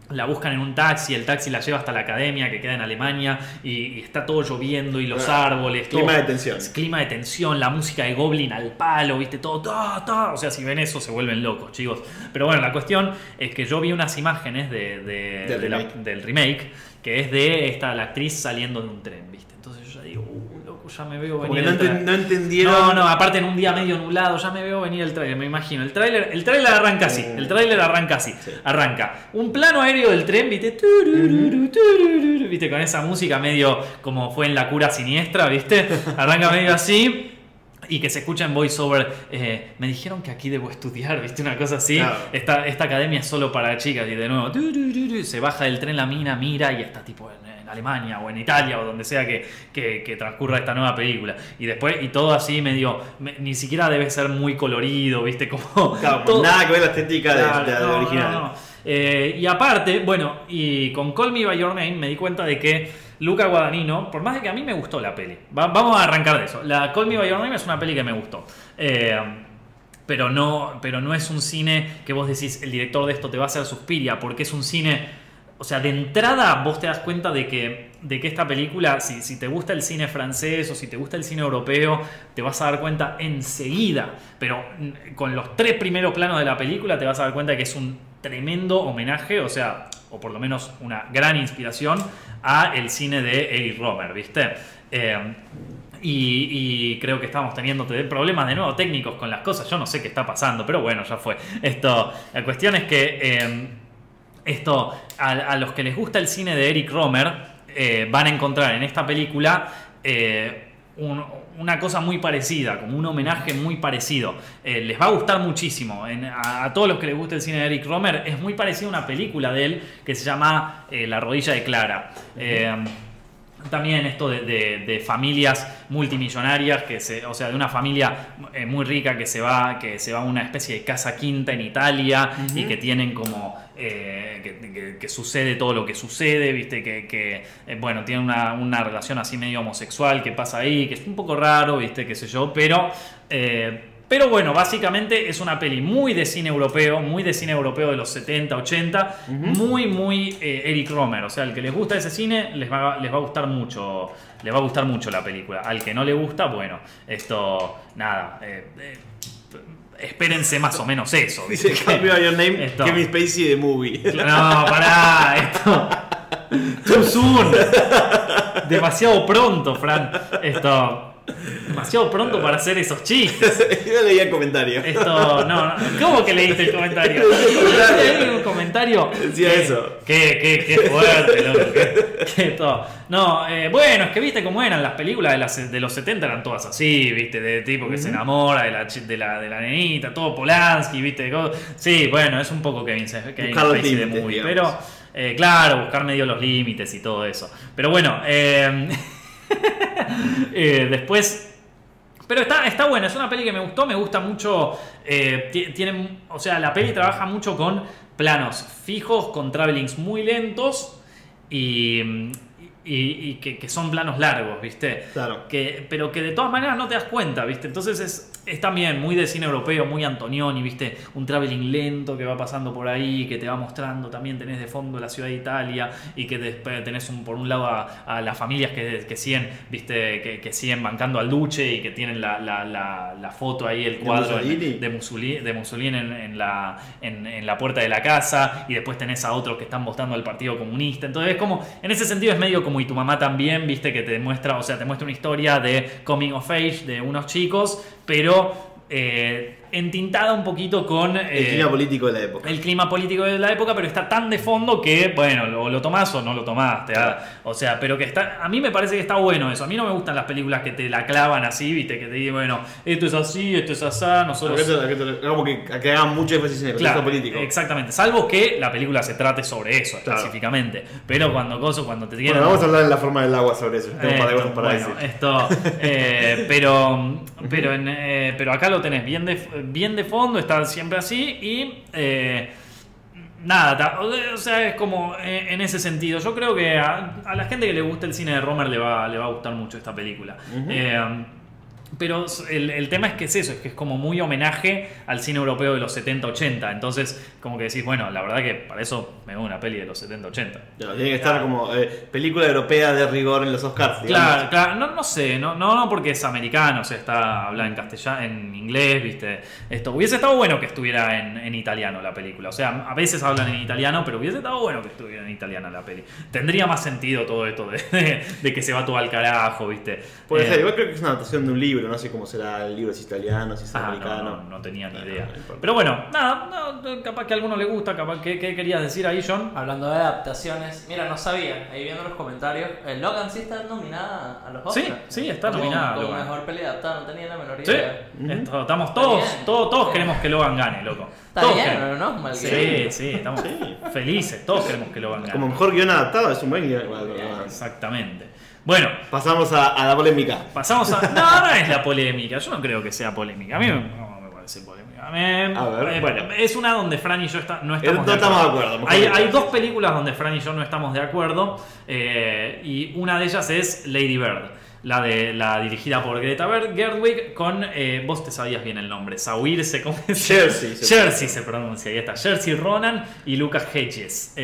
la buscan en un taxi, el taxi la lleva hasta la academia que queda en Alemania y, y está todo lloviendo y los Ah, árboles. clima todo- de tensión. clima de tensión, la música de Goblin al palo, viste, todo, ta. O sea, si ven eso se vuelven locos, chicos. Pero bueno, la cuestión es que yo vi unas imágenes de, de- Del de la- remake. del remake, que es de esta, la actriz saliendo de un tren, viste. Ya me veo venir. que no, no entendieron. No, no, aparte en un día medio nublado, ya me veo venir el tráiler, me imagino. El tráiler, el tráiler arranca así, el tráiler arranca así. Sí. Arranca un plano aéreo del tren, ¿viste? Turururu, turururu, ¿Viste? Con esa música medio como fue en La cura siniestra, ¿viste? Arranca medio así. Y que se escucha en voiceover, eh, me dijeron que aquí debo estudiar, ¿viste? Una cosa así. Claro. Esta, esta academia es solo para chicas y de nuevo, se baja del tren la mina, mira y está tipo Alemania o en Italia o donde sea que, que- que transcurra esta nueva película. Y después, y todo así medio, me- ni siquiera debe ser muy colorido, ¿viste? Como... Claro, todo- nada que ver la estética de, la original. no, no. Eh, y aparte, bueno, y con Call Me By Your Name me di cuenta de que Luca Guadagnino, por más de que a mí me gustó la peli, va- vamos a arrancar de eso. La Call Me By Your Name es una peli que me gustó. Eh, pero no, pero no es un cine que vos decís, el director de esto te va a hacer Suspiria, porque es un cine... O sea, de entrada vos te das cuenta de que, de que esta película, si, si te gusta el cine francés o si te gusta el cine europeo, te vas a dar cuenta enseguida. Pero mm, con los tres primeros planos de la película te vas a dar cuenta que es un tremendo homenaje, o sea, o por lo menos una gran inspiración a el cine de Eric Romer, ¿viste? Eh, y, creo que estamos teniendo te- problemas de nuevo técnicos con las cosas. Yo no sé qué está pasando, pero bueno, ya fue. Esto, la cuestión es que eh, esto, a, los que les gusta el cine de Eric Romer, eh, van a encontrar en esta película eh, un- una cosa muy parecida, como un homenaje muy parecido. Eh, les va a gustar muchísimo. A, todos los que les gusta el cine de Eric Romer, es muy parecido a una película de él que se llama La rodilla de Clara. También esto de, de- de familias multimillonarias, que se, o sea, de una familia eh, muy rica que se va, que se va a una especie de casa quinta en Italia y que tienen como eh, que, que- que sucede todo lo que sucede, viste, que, que, eh, bueno, tienen una, una relación así medio homosexual que pasa ahí, que es un poco raro, viste, qué sé yo, pero pero bueno, básicamente es una peli muy de cine europeo, muy de cine europeo de los 70, 80, muy, muy eh, Eric Romer. O sea, al que les gusta ese cine, les va, les va a gustar mucho. Les va a gustar mucho la película. Al que no le gusta, bueno, esto, nada. eh, eh, espérense más o menos eso. Dice By Your Name, Esto. Kevin Spacey de movie. No, pará, esto. Too soon. Demasiado pronto, Fran. Esto. Demasiado pronto para hacer esos chistes. Yo leía el comentario. Esto, no, no. ¿Cómo que leíste el comentario? Comentario. Leí un comentario. Decía Qué- eso. Qué, qué, qué fuerte, loco. Qué, qué todo. No, eh, bueno, es que viste cómo eran las películas de, las- de los 70, eran todas así, viste, de tipo que se enamora de la, de la, de la nenita, todo Polanski, viste. Sí, bueno, es un poco Kevin, Kevin Spacey de movie, pero eh, claro, buscar medio los límites y todo eso. Pero bueno, eh, eh, después pero está, está buena, es una peli que me gustó, me gusta mucho. eh, ti- tiene, o sea, la peli trabaja mucho con planos fijos, con travelings muy lentos y, y- y que, que son planos largos, ¿viste? Claro. Que, pero que de todas maneras no te das cuenta, ¿viste? Entonces es, es también muy de cine europeo, muy Antonioni, ¿viste? Un traveling lento que va pasando por ahí, que te va mostrando, también tenés de fondo la ciudad de Italia y que tenés un, por un lado a, a las familias que, que siguen, ¿viste? Que, que siguen bancando al duce y que tienen la, la- la- la foto ahí, el ¿De cuadro en- Mussolini? de Mussolini, de Mussolini en, en la, en, en la puerta de la casa y después tenés a otros que están votando al Partido Comunista. Entonces es como, en ese sentido es medio como y tu mamá también, viste, que te muestra, o sea, te muestra una historia de coming of age de unos chicos, pero eh, entintada un poquito con... El eh, clima político de la época. el clima político de la época, pero está tan de fondo que, bueno, o lo tomás o no lo tomás. te o sea, pero que está. A mí me parece que está bueno eso. A mí no me gustan las películas que te la clavan así, viste, que te dicen, bueno, esto es así, esto es así, nosotros. Acá te- acá te- Como que, que hagan mucho énfasis en el Claro, político. exactamente. Salvo que la película se trate sobre eso Claro. específicamente. Pero cuando coso, cuando te tienen. Bueno, vamos a hablar en la forma del agua sobre eso. Tengo un par de Esto, cosas para bueno, decir. esto, eh, pero, pero, en, eh, pero acá lo tenés bien de, bien de fondo, está siempre así y eh, nada, o sea, es como eh, en ese sentido. Yo creo que a, a la gente que le gusta el cine de Romer le va, le va a gustar mucho esta película. Eh, Pero el, el tema es que es eso, es que es como muy homenaje al cine europeo de los 70-80. Entonces, como que decís, bueno, la verdad que para eso me veo una peli de los 70-80. No, tiene que estar como eh, película europea de rigor en los Oscars. digamos. Claro, claro, no, no sé, no, no, no porque es americano, o sea, está hablada en castellano, en inglés, viste. Esto hubiese estado bueno que estuviera en, en italiano la película. O sea, a veces hablan en italiano, pero hubiese estado bueno que estuviera en italiano la peli. Tendría más sentido todo esto de, de- de que se va todo al carajo, viste. Puede Eh, ser, igual creo que es una adaptación de un libro, no sé cómo será el libro, si es italiano, si es Ah, no, americano. no, no tenía ni idea. no. Pero bueno, nada, no, capaz que a alguno le gusta, capaz que ¿qué querías decir ahí, John? Hablando de adaptaciones, mira, no sabía, ahí viendo los comentarios, el Logan sí está nominada a los Sí, Oscars. sí, está Como- nominada, Como mejor peli adaptada, no tenía la menor Sí, idea. esto- estamos todos, Está bien. todos, todos queremos que Logan gane, loco. Está todos bien, queremos. ¿no? Mal Sí, que- sí, estamos felices, todos queremos que Logan gane. Como mejor guion adaptado, es un buen guion. Exactamente. Bueno, Pasamos a, a la polémica. pasamos a. No, no es la polémica. Yo no creo que sea polémica. A mí no me parece polémica. A mí- A ver, eh, bueno. Es una donde Fran y yo está- no Eh, estamos no estamos de acuerdo, Hay, dos películas donde Fran y yo no estamos de acuerdo. eh, y una de ellas es Lady Bird. La, de, la dirigida por Greta Gerwig con. eh, vos te sabías bien el nombre. Sauir se come. Jersey se Jersey se pronuncia, ahí está. Jersey Ronan y Lucas Hedges.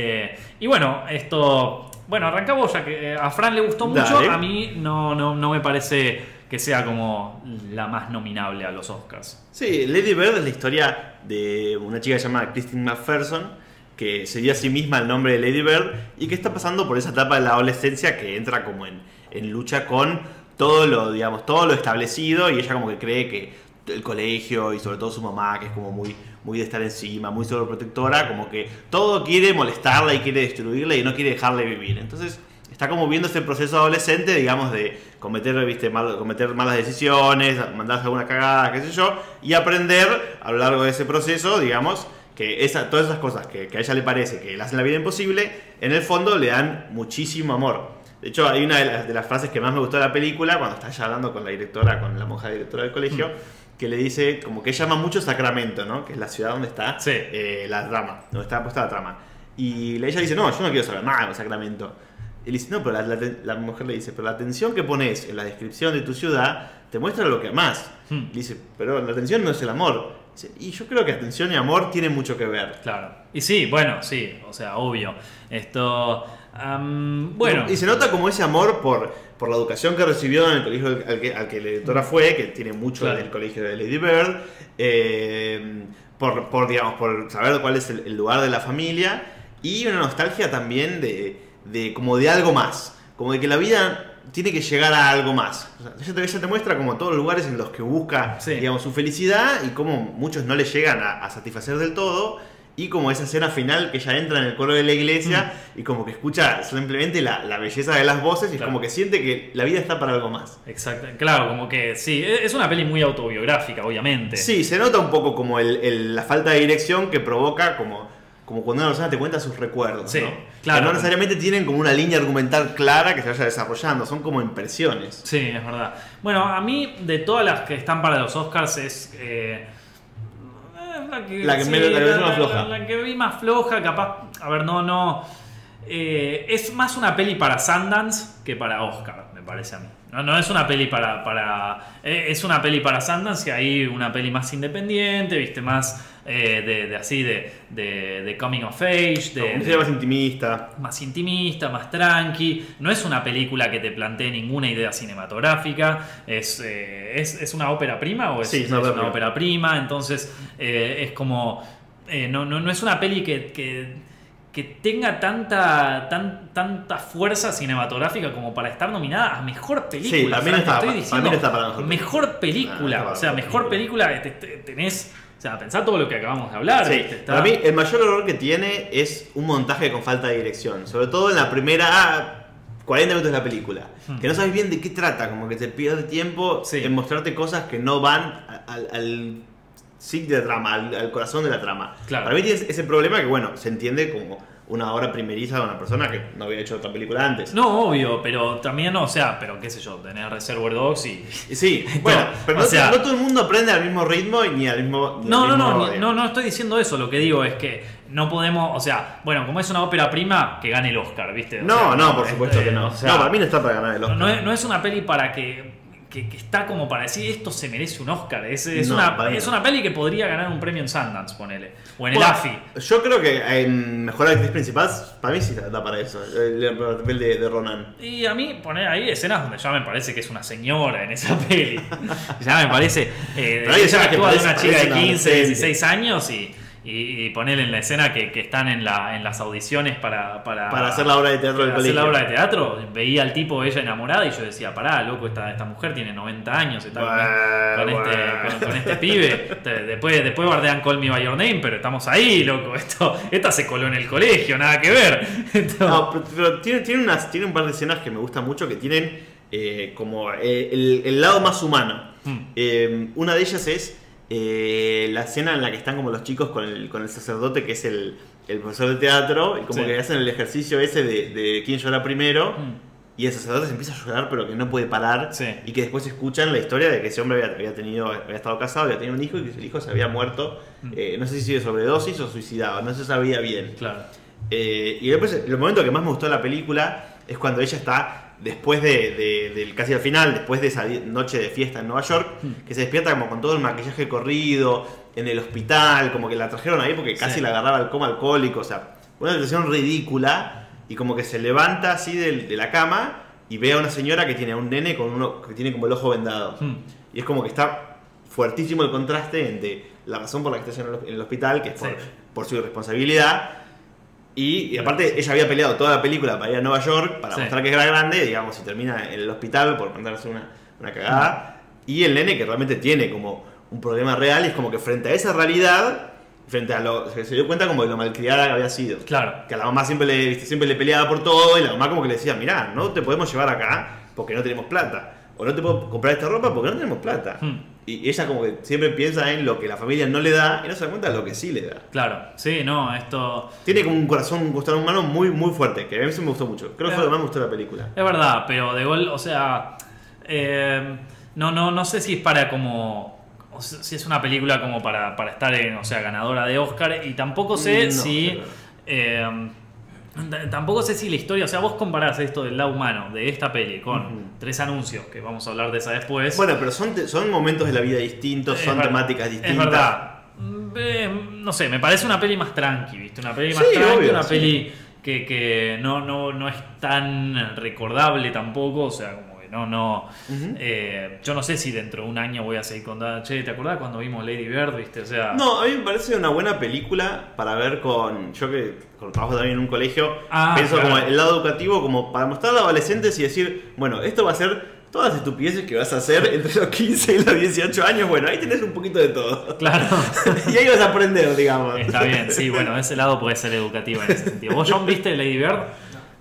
Y bueno, esto. Bueno, arrancamos ya que eh, a Fran le gustó mucho. Dale. A mí no, no, no me parece que sea como la más nominable a los Oscars. Sí, Lady Bird es la historia de una chica llamada Christine McPherson que se dio a sí misma el nombre de Lady Bird y que está pasando por esa etapa de la adolescencia que entra como en, en lucha con todo lo, digamos, todo lo establecido y ella como que cree que el colegio y sobre todo su mamá, que es como muy, muy de estar encima, muy sobreprotectora, como que todo quiere molestarla y quiere destruirla y no quiere dejarle vivir. Entonces está como viendo ese proceso adolescente, digamos, de cometer, viste, mal- cometer malas decisiones, mandarse alguna cagada, qué sé yo, y aprender a lo largo de ese proceso, digamos, que esa, todas esas cosas que, que a ella le parece que le hacen la vida imposible, en el fondo le dan muchísimo amor. De hecho, hay una de las, de las frases que más me gustó de la película, cuando está ella hablando con la directora, con la monja directora del colegio, que le dice como que ella ama mucho Sacramento, ¿no? Que es la ciudad donde está Sí. eh, la trama, donde está puesta la trama. Y ella dice, no, yo no quiero saber nada de Sacramento. Y le dice, no, pero la, la- la mujer le dice, pero la atención que pones en la descripción de tu ciudad te muestra lo que amás. Hmm. Dice, pero la atención no es el amor. Dice, y yo creo que atención y amor tienen mucho que ver. Claro. Y sí, bueno, sí, o sea, obvio. Esto. Bueno. Y se nota como ese amor por, por la educación que recibió en el colegio al que, al que la directora fue, que tiene mucho Claro. del colegio de Lady Bird, eh, por, por, digamos, por saber cuál es el, el lugar de la familia, y una nostalgia también de, de como de algo más, como de que la vida tiene que llegar a algo más. O sea, ella, te, ella te muestra como todos los lugares en los que busca Sí. digamos, su felicidad y como muchos no le llegan a, a satisfacer del todo. Y como esa escena final que ella entra en el coro de la iglesia y como que escucha simplemente la, la belleza de las voces y Claro. como que siente que la vida está para algo más. Exacto. Claro, como que sí. e- Es una peli muy autobiográfica, obviamente. Sí, se nota un poco como el- el- la falta de dirección que provoca como, como cuando una persona te cuenta sus recuerdos. Sí, ¿no? claro. Que no necesariamente tienen como una línea argumental clara que se vaya desarrollando, son como impresiones. Sí, es verdad. Bueno, a mí, de todas las que están para los Oscars, es. eh, la que, La que que más floja. La, que vi más floja, capaz. A ver, no, no. eh, es más una peli para Sundance que para Oscar, me parece a mí. No, no es una peli para. para eh, es una peli para Sundance y ahí una peli más independiente, viste, más eh, de, de así, de, de, de coming of age, de, sea más intimista. más intimista, más tranqui. No es una película que te plantee ninguna idea cinematográfica. Es, eh, es, es una ópera prima o es, Sí, es es una ópera prima. ópera prima. Entonces eh, es como. eh, no, no, no es una peli que. que que tenga tanta, tan, tanta fuerza cinematográfica como para estar nominada a mejor película. Sí, también está estoy diciendo, también está para mejor mejor película. Ah, está para o sea, mejor mejor película te- te- tenés. O sea, pensá todo lo que acabamos de hablar. Sí, ¿viste? Está- para mí el mayor error que tiene es un montaje con falta de dirección. Sobre todo en la primera 40 minutos de la película. Hmm. Que no sabes bien de qué trata, como que te pierde tiempo Sí. en mostrarte cosas que no van al, al de la trama, al, al corazón de la trama. Claro. Para mí tiene ese problema que, bueno, se entiende como una obra primeriza de una persona que no había hecho otra película antes. No, obvio, pero también, o sea, pero qué sé yo, tener Reservoir Dogs y. Y Sí, bueno, pero o no, sea- no todo el mundo aprende al mismo ritmo y ni al mismo. ni No, al no, mismo no, no, no estoy diciendo eso. Lo que digo es que no podemos, o sea, bueno, como es una ópera prima, que gane el Oscar, ¿viste? O No, sea, no, por supuesto este, que no. o sea, no, para mí no está para ganar el Oscar. no es una peli para que, que, que está como para decir esto se merece un Oscar. Es, es No, una, es una peli que podría ganar un premio en Sundance, ponele. O en el Bueno, AFI. Yo creo que en Mejor Actriz Principal, para mí sí da para eso. El, el papel de, de Ronan. Y a mí poner ahí escenas donde ya me parece que es una señora en esa peli. ya me parece. Eh, Pero hay ella que actúa de una chica de parece una 15, adolescente. 16 años y, y, y ponerle en la escena que, que están en, la, en las audiciones para, para, Para hacer la obra de teatro del para hacer la colegio. obra de teatro. Veía al tipo ella enamorada y yo decía, pará, loco, esta, esta mujer tiene 90 años, está con- este, bueno. con- con este pibe. Después, después bardean Call Me By Your Name, pero estamos ahí, loco. Esto, esta se coló en el colegio, nada que ver. No, pero, pero tiene, tiene, unas, tiene un par de escenas que me gustan mucho que tienen eh, como eh, el, el lado más humano. Hmm. Eh, una de ellas es eh, la escena en la que están como los chicos con el, con el sacerdote que es el, el profesor de teatro y como Sí. que hacen el ejercicio ese de, de quién llora primero. Mm. Y el sacerdote se empieza a llorar, pero que no puede parar. Sí. Y que después escuchan la historia de que ese hombre había, había tenido, había estado casado, había tenido un hijo y que el hijo se había muerto. Mm. eh, no sé si de sobredosis o suicidado, no se sabía bien. Claro. Eh, y después, el momento que más me gustó de la película es cuando ella está, después de, de- del casi al final, después de esa noche de fiesta en Nueva York, Hmm. que se despierta como con todo el maquillaje corrido, en el hospital, como que la trajeron ahí porque casi Sí. la agarraba el coma alcohólico, o sea, una situación ridícula, y como que se levanta así de, la cama y ve a una señora que tiene a un nene con uno que tiene como el ojo vendado. Hmm. Y es como que está fuertísimo el contraste entre la razón por la que está en el, en el hospital, que es por, Sí. por su irresponsabilidad, y, y aparte ella había peleado toda la película para ir a Nueva York, para Sí. mostrar que era grande, digamos, y termina en el hospital por mandarse una, una cagada, y el nene que realmente tiene como un problema real, y es como que frente a esa realidad, frente a lo, se se dio cuenta como de lo malcriada que había sido. Claro. Que a la mamá siempre le, viste, siempre le peleaba por todo y la mamá como que le decía, mirá, no te podemos llevar acá porque no tenemos plata. O no te puedo comprar esta ropa porque no tenemos plata. Hmm. Y ella como que siempre piensa en lo que la familia no le da y no se da cuenta de lo que sí le da. Claro. Sí, no, esto. Tiene como un corazón, un costado humano muy, muy fuerte, que a mí sí me gustó mucho. Creo que fue lo que más me gustó de la película. Es verdad, pero de gol, o sea. eh, no, no, no sé si es para como. si es una película como para, para estar en, o sea, ganadora de Oscar. Y tampoco sé No, si. eh, tampoco sé si la historia. O sea, vos comparás esto del lado humano de esta peli con tres anuncios, que vamos a hablar de esa después. Bueno, pero son, son momentos de la vida distintos, Es son temáticas distintas. Es verdad. Mm, eh, no sé, me parece una peli más tranqui, ¿viste? Una peli más Sí, tranqui, obvio, una sí. peli que, que no, no, no es tan recordable tampoco, o sea, no, no. Eh, yo no sé si dentro de un año voy a seguir contando. Che, ¿te acordás cuando vimos Lady Bird, viste? O sea. No, a mí me parece una buena película para ver con. Yo que con trabajo también en un colegio, Ah, pienso claro. como el lado educativo, como para mostrar a adolescentes y decir, bueno, esto va a ser todas las estupideces que vas a hacer entre los 15 y los 18 años. Bueno, ahí tenés un poquito de todo. Claro. y ahí vas a aprender, digamos. Está bien, sí, bueno, ese lado puede ser educativo en ese sentido. ¿Vos, John, viste Lady Bird?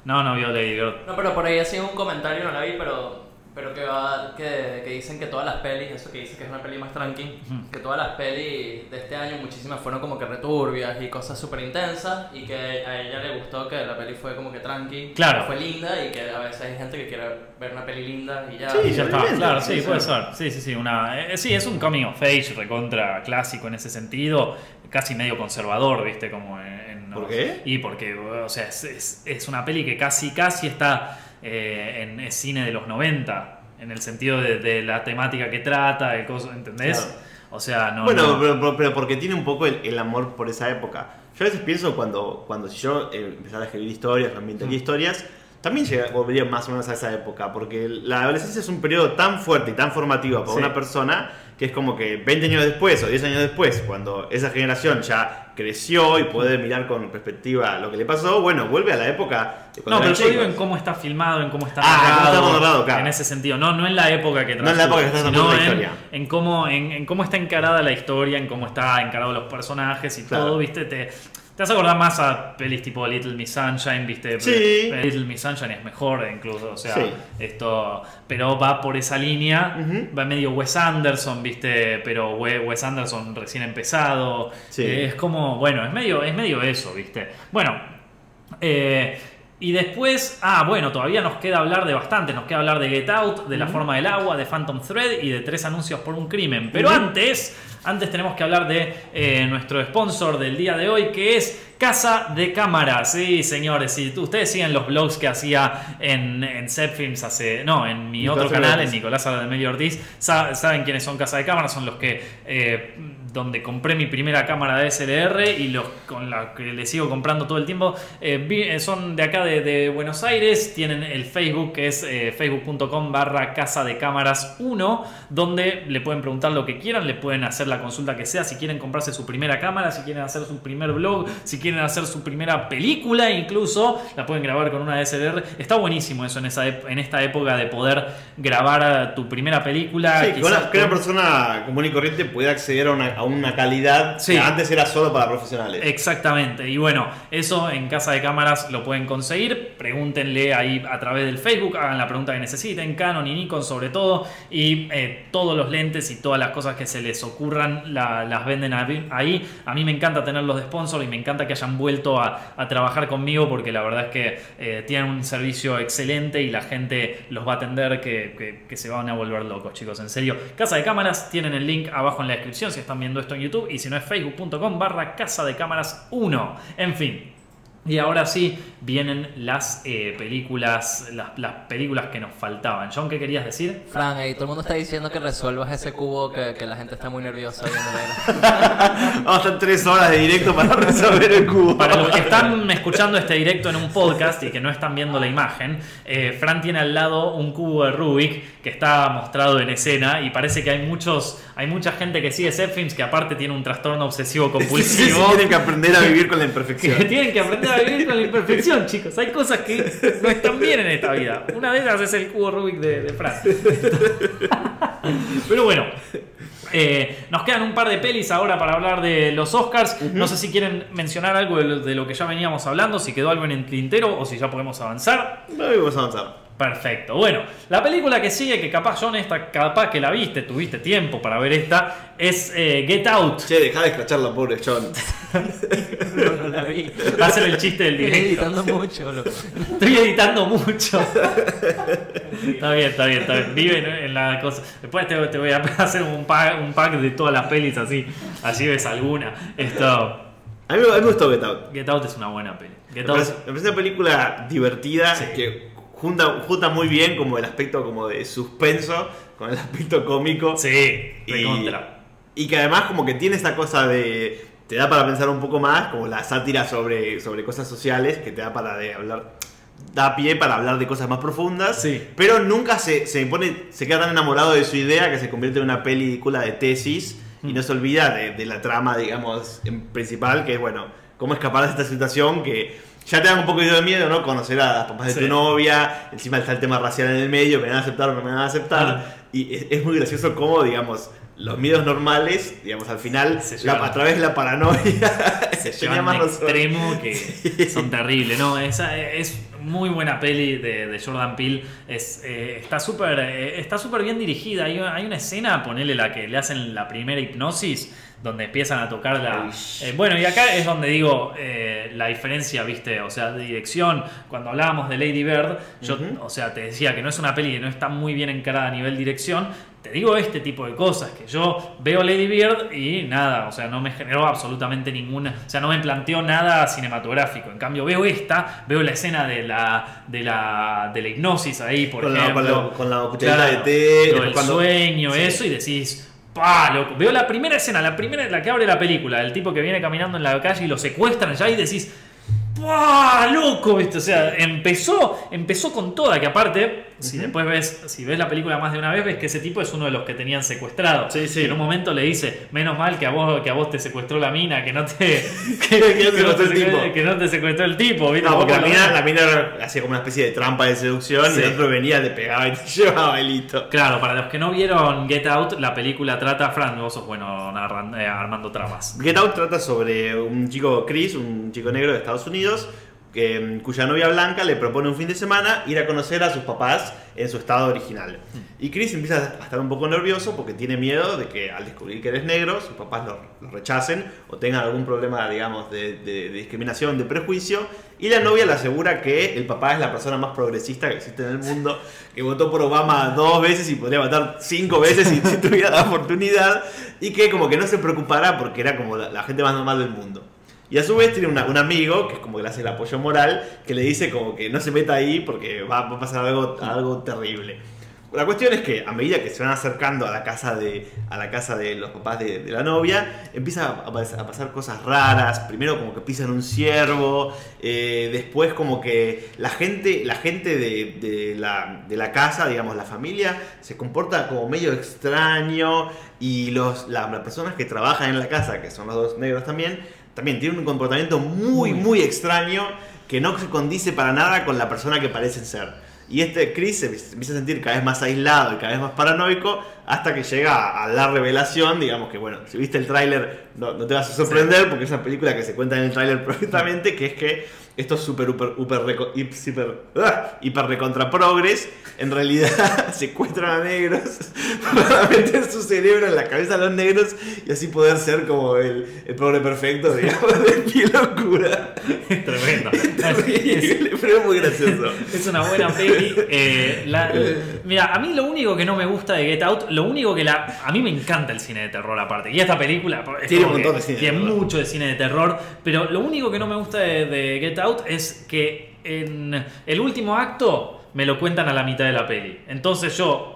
No, no vio Lady Bird. No, pero por ahí hacía un comentario, no la vi, pero, pero que, va, que, que dicen que todas las pelis, eso que dice que es una peli más tranqui, que todas las pelis de este año, muchísimas fueron como que returbias y cosas súper intensas, y que a ella le gustó que la peli fue como que tranqui, Claro. que fue linda, y que a veces hay gente que quiere ver una peli linda y ya. Sí, Y ya está, obviamente, claro, sí, sí, sí. puede ser. Sí, sí, sí. Una, eh, sí, es un coming of age recontra clásico en ese sentido, casi medio conservador, ¿viste? Como en, en- ¿Por qué? Y porque, o sea, es, es- es una peli que casi, casi está eh, en cine de los 90, en el sentido de, de la temática que trata, el coso, ¿entendés? Claro. O sea, no. bueno, no- Pero, pero- pero porque tiene un poco el, el amor por esa época. Yo a veces pienso cuando, cuando si yo eh, empezara a escribir historias, o ambientaría Mm. historias, también llega- volvería más o menos a esa época, porque la adolescencia es un periodo tan fuerte y tan formativo para Sí. una persona que es como que 20 años después o 10 años después, cuando esa generación ya creció y puede mirar con perspectiva lo que le pasó, bueno, vuelve a la época de No, cuando pero eran yo digo en cómo está filmado, en cómo está Ah, cómo narrado, está narrado, claro. en ese sentido, no, no en la época que No en la época que está sino la en, historia. en cómo, en, en cómo está encarada la historia, en cómo está encarado los personajes y Claro. todo, viste, te, te vas a acordar más a pelis tipo Little Miss Sunshine, viste, Sí. Little Miss Sunshine es mejor incluso, o sea, Sí. esto, pero va por esa línea, va medio Wes Anderson, viste, pero We- Wes Anderson recién empezado, Sí. Eh, es como, bueno, es medio, es medio eso, viste, bueno, eh, y después, ah, bueno, todavía nos queda hablar de bastante. Nos queda hablar de Get Out, de La Forma del Agua, de Phantom Thread y de Tres Anuncios por un Crimen. Pero antes, antes tenemos que hablar de eh, nuestro sponsor del día de hoy, que es Casa de Cámaras. Sí, señores, si ustedes siguen los blogs que hacía en, en Films hace. No, en mi Nicolás otro canal, Ortiz. en Nicolás Medio Ortiz, sa- saben quiénes son Casa de Cámaras, son los que. eh, donde compré mi primera cámara de SLR y los con la que le sigo comprando todo el tiempo. Eh, eh, son de acá de, de Buenos Aires, tienen el Facebook que es eh, facebook.com barra casa de cámaras 1, donde le pueden preguntar lo que quieran, le pueden hacer la consulta que sea, si quieren comprarse su primera cámara, si quieren hacer su primer blog, si quieren hacer su primera película incluso, la pueden grabar con una DSLR. Está buenísimo eso en, esa ep- en esta época de poder grabar tu primera película. Sí, que una, que una con- persona común y corriente puede acceder a una, a una calidad Sí. que antes era solo para profesionales. Exactamente, y bueno, eso en casa de cámaras lo pueden conseguir. Pregúntenle ahí a través del Facebook, hagan la pregunta que necesiten, Canon y Nikon sobre todo, y eh, todos los lentes y todas las cosas que se les ocurran la- las venden ahí. A mí me encanta tenerlos de sponsor y me encanta que hayan vuelto a, trabajar conmigo porque la verdad es que eh, tienen un servicio excelente y la gente los va a atender que, que- que se van a volver locos, chicos, en serio. Casa de cámaras, tienen el link abajo en la descripción si están viendo esto en YouTube y si no es facebook.com barra casa de cámaras 1. En fin. Y ahora sí vienen las eh, películas, las, las películas que nos faltaban. John, ¿qué querías decir? Fran, ahí todo el mundo está diciendo que resuelvas ese cubo que, que la gente está muy nerviosa. Vamos a estar tres horas de directo para resolver el cubo. Para los que están escuchando este directo en un podcast y que no están viendo la imagen, eh, Fran tiene al lado un cubo de Rubik que está mostrado en escena y parece que hay muchos, hay mucha gente que sigue Zepfilms que aparte tiene un trastorno obsesivo Sí, sí, compulsivo. tienen que aprender a vivir con la que imperfección. tienen que aprender a vivir con la imperfección, chicos. Hay cosas que no están bien en esta vida. Una de ellas es el cubo Rubik de, de Fran. Pero bueno, eh, nos quedan un par de pelis ahora para hablar de los Oscars. No sé si quieren mencionar algo de lo, de lo que ya veníamos hablando, si quedó algo en el tintero o si ya podemos avanzar. No vamos a avanzar. Perfecto. Bueno, la película que sigue, que capaz John, esta capaz que la viste, tuviste tiempo para ver esta, es eh, Get Out. Che, dejá de escrachar la pobre John. No, no la vi. Va a ser el chiste del Estoy directo. editando mucho, loco. Estoy editando mucho. está bien, está bien, está bien. Vive en, la cosa. Después te, te voy a hacer un pack, un pack de todas las pelis así. Así ves alguna. Esto. A mí, a mí me gustó Get Out. Get Out es una buena peli. Me Get Out. parece, me parece una película divertida Sí. que junta, junta muy bien como el aspecto como de suspenso con el aspecto cómico. Sí, Y, y que además como que tiene esta cosa de... Te da para pensar un poco más, como la sátira sobre, sobre cosas sociales, que te da para de hablar... Da pie para hablar de cosas más profundas, Sí. pero nunca se, se pone, se queda tan enamorado de su idea que se convierte en una película de tesis y no se olvida de, de la trama, digamos, en principal, que es, bueno, cómo escapar de esta situación que ya te da un poco de miedo, ¿no? Conocer a las papás de Sí. tu novia, encima está el tema racial en el medio, me van a aceptar o no me van a aceptar. Claro. Y es, es muy gracioso cómo, digamos, los miedos normales, digamos, al final, Se la- a través de la paranoia, se llevan más a un extremo que son terribles. No, esa es muy buena peli de, de Jordan Peele. Es, eh, está súper eh, está súper bien dirigida. Hay, hay una escena, ponele la que le hacen la primera hipnosis, donde empiezan a tocar la. Eh, bueno, y acá es donde digo eh, la diferencia, viste, o sea, de dirección. Cuando hablábamos de Lady Bird, yo, o sea, te decía que no es una peli que no está muy bien encarada a nivel dirección. Te digo este tipo de cosas, que yo veo Lady Bird y nada, o sea, no me generó absolutamente ninguna, o sea, no me planteó nada cinematográfico. En cambio, veo esta, veo la escena de la, de la, de la hipnosis ahí, por Con la- ejemplo. con la- con la de té, cuando- sueño, Sí. eso, y decís, ¡pah! loco! Veo la primera escena, la primera, la que abre la película, el tipo que viene caminando en la calle y lo secuestran ya y decís, ¡Pah! ¡Loco! ¿viste? O sea, empezó, empezó con toda, que aparte, si después ves, si ves la película más de una vez, ves que ese tipo es uno de los que tenían secuestrado. Sí, sí. Que en un momento le dice, menos mal que a vos, que a vos te secuestró la mina, que no te. Que, Que que no secuestró el te secuestró- que no te secuestró el tipo, ¿viste? No, porque la mina, la mina hacía como una especie de trampa de seducción Sí. y el otro venía, le pegaba y te llevaba el hito. Claro, para los que no vieron Get Out, la película trata. Fran, vos sos bueno narran- eh, armando tramas. Get Out trata sobre un chico Chris, un chico negro de Estados Unidos, mm, cuya novia blanca le propone un fin de semana ir a conocer a sus papás en su estado original. Y Chris empieza a estar un poco nervioso porque tiene miedo de que al descubrir que eres negro, sus papás lo, lo rechacen o tengan algún problema, digamos, de, de- de discriminación, de prejuicio. Y la novia le asegura que el papá es la persona más progresista que existe en el mundo, que votó por Obama dos veces y podría votar cinco veces si, si tuviera la oportunidad, y que como que no se preocupará porque era como la, la gente más normal del mundo. Y a su vez tiene un amigo, que es como que le hace el apoyo moral, que le dice como que no se meta ahí porque va, a pasar algo, algo terrible. La cuestión es que a medida que se van acercando a la casa de, a la casa de los papás de, la novia, empiezan a, pas- a pasar cosas raras. Primero como que pisan un ciervo, eh, después como que la gente, la gente de, de la, de la casa, digamos la familia, se comporta como medio extraño y los, la- las personas que trabajan en la casa, que son los dos negros también, también tienen un comportamiento muy, muy extraño que no se condice para nada con la persona que parecen ser. Y este Chris se empieza a sentir cada vez más aislado y cada vez más paranoico hasta que llega a la revelación, digamos que bueno, si viste el tráiler no, no te vas a sorprender porque es una película que se cuenta en el tráiler perfectamente, que es que estos super, super, super, reco- hip- super, ah, hiper recontra progres en realidad secuestran a negros para meter su cerebro en la cabeza de los negros y así poder ser como el, el progre perfecto, digamos, de qué locura. Es tremendo. Terrible, pero es muy gracioso. Es una buena peli. Eh, la- mira, a mí lo único que no me gusta de Get Out, lo único que la. A mí me encanta el cine de terror aparte. Y esta película es Tiene un montón de cine de Tiene terror. mucho de cine de terror. Pero lo único que no me gusta de, de Get Out es que en el último acto me lo cuentan a la mitad de la peli. Entonces yo.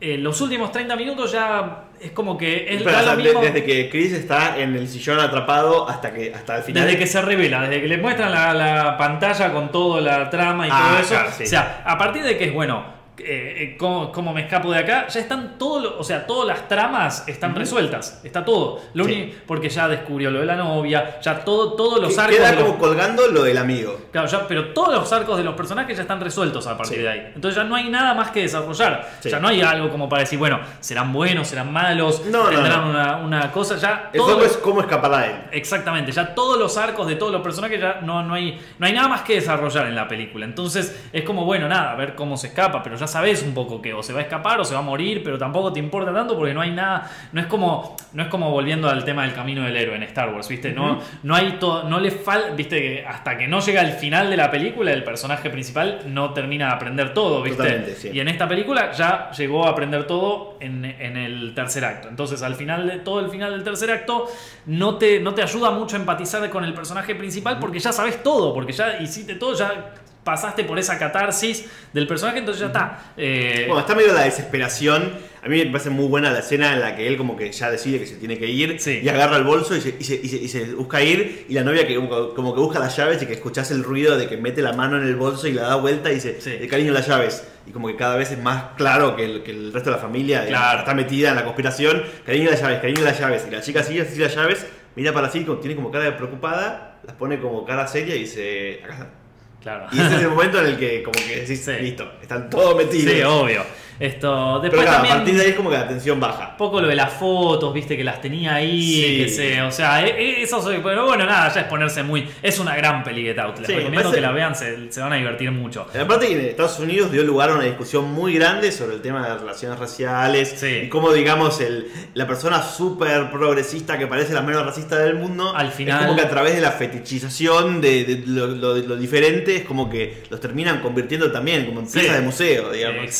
eh, los últimos 30 minutos ya es como que es Espera, da o sea, lo de- mismo. desde que Chris está en el sillón atrapado hasta que hasta el final. Desde que se revela, desde que le muestran la, la pantalla con toda la trama y Ah, todo eso. claro, sí. O sea, a partir de que es bueno, eh, eh, ¿cómo, cómo me escapo de acá? Ya están todos, o sea, todas las tramas están resueltas. Está todo. Lo Sí. único, porque ya descubrió lo de la novia, ya todo, todos los arcos. Queda los- como colgando lo del amigo. Claro, ya, pero todos los arcos de los personajes ya están resueltos a partir Sí. de ahí. Entonces ya no hay nada más que desarrollar. Sí. Ya no hay algo como para decir, bueno, serán buenos, serán malos, No, tendrán no. Una, una cosa. Ya El todo es cómo escapar a él. Exactamente, ya todos los arcos de todos los personajes ya no, no, hay, no hay nada más que desarrollar en la película. Entonces es como, bueno, nada, a ver cómo se escapa, pero ya sabes un poco que o se va a escapar o se va a morir, pero tampoco te importa tanto porque no hay nada, no es como, no es como volviendo al tema del camino del héroe en Star Wars, ¿viste? No, no hay todo, no le falta, viste, que hasta que no llega al final de la película, el personaje principal no termina de aprender todo, ¿viste? Sí. Y en esta película ya llegó a aprender todo en, en el tercer acto. Entonces, al final de todo el final del tercer acto, no te, no te ayuda mucho a empatizar con el personaje principal porque ya sabes todo, porque ya hiciste todo, ya pasaste por esa catarsis del personaje, entonces ya está. Eh, Bueno, está medio la desesperación. A mí me parece muy buena la escena en la que él como que ya decide que se tiene que ir Sí. y agarra el bolso y se, y se- y se- y se busca ir y la novia que como, que busca las llaves y que escuchás el ruido de que mete la mano en el bolso y la da vuelta y dice, Sí. "Eh, cariño las llaves. Y como que cada vez es más claro que el, que el resto de la familia Claro. está metida en la conspiración, cariño las llaves, cariño las llaves. Y la chica sigue así las llaves, mira para como- tiene como cara de preocupada, las pone como cara seria y dice, acá están. Claro. Y ese es el momento en el que como que decís, Sí. listo, están todos metidos. Sí, obvio. Esto, Pero después claro, también... a partir de ahí es como que la tensión baja. Poco lo de las fotos, viste, que las tenía ahí, Sí. que se, o sea, e- e- eso, se- pero bueno, nada, ya es ponerse muy, es una gran peli Get Out, les Sí, recomiendo parece- que la vean, se, se van a divertir mucho. Aparte que en Estados Unidos dio lugar a una discusión muy grande sobre el tema de las relaciones raciales Sí. y cómo, digamos, el, la persona súper progresista que parece la menos racista del mundo, Al final- es como que a través de la fetichización de, de lo, lo- lo diferente, es como que los terminan convirtiendo también como en piezas de museo, digamos. Eh,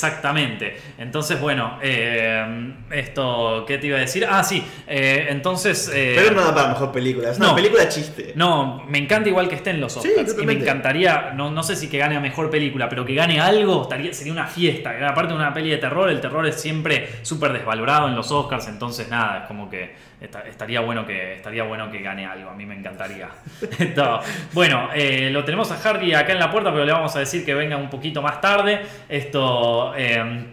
Exactamente. Entonces, bueno, eh, esto, ¿qué te iba a decir? Ah, sí, eh, entonces... eh, Pero no da para mejor película, es una no. película chiste. No, me encanta igual que esté en los Sí, Oscars. y me encantaría, no, no sé si que gane a mejor película, pero que gane algo estaría, sería una fiesta. Aparte de una peli de terror, el terror es siempre súper desvalorado en los Oscars, entonces nada, es como que esta- estaría bueno que estaría bueno que gane algo, a mí me encantaría. Bueno, eh, lo tenemos a Hardy acá en la puerta, pero le vamos a decir que venga un poquito más tarde. Esto. eh,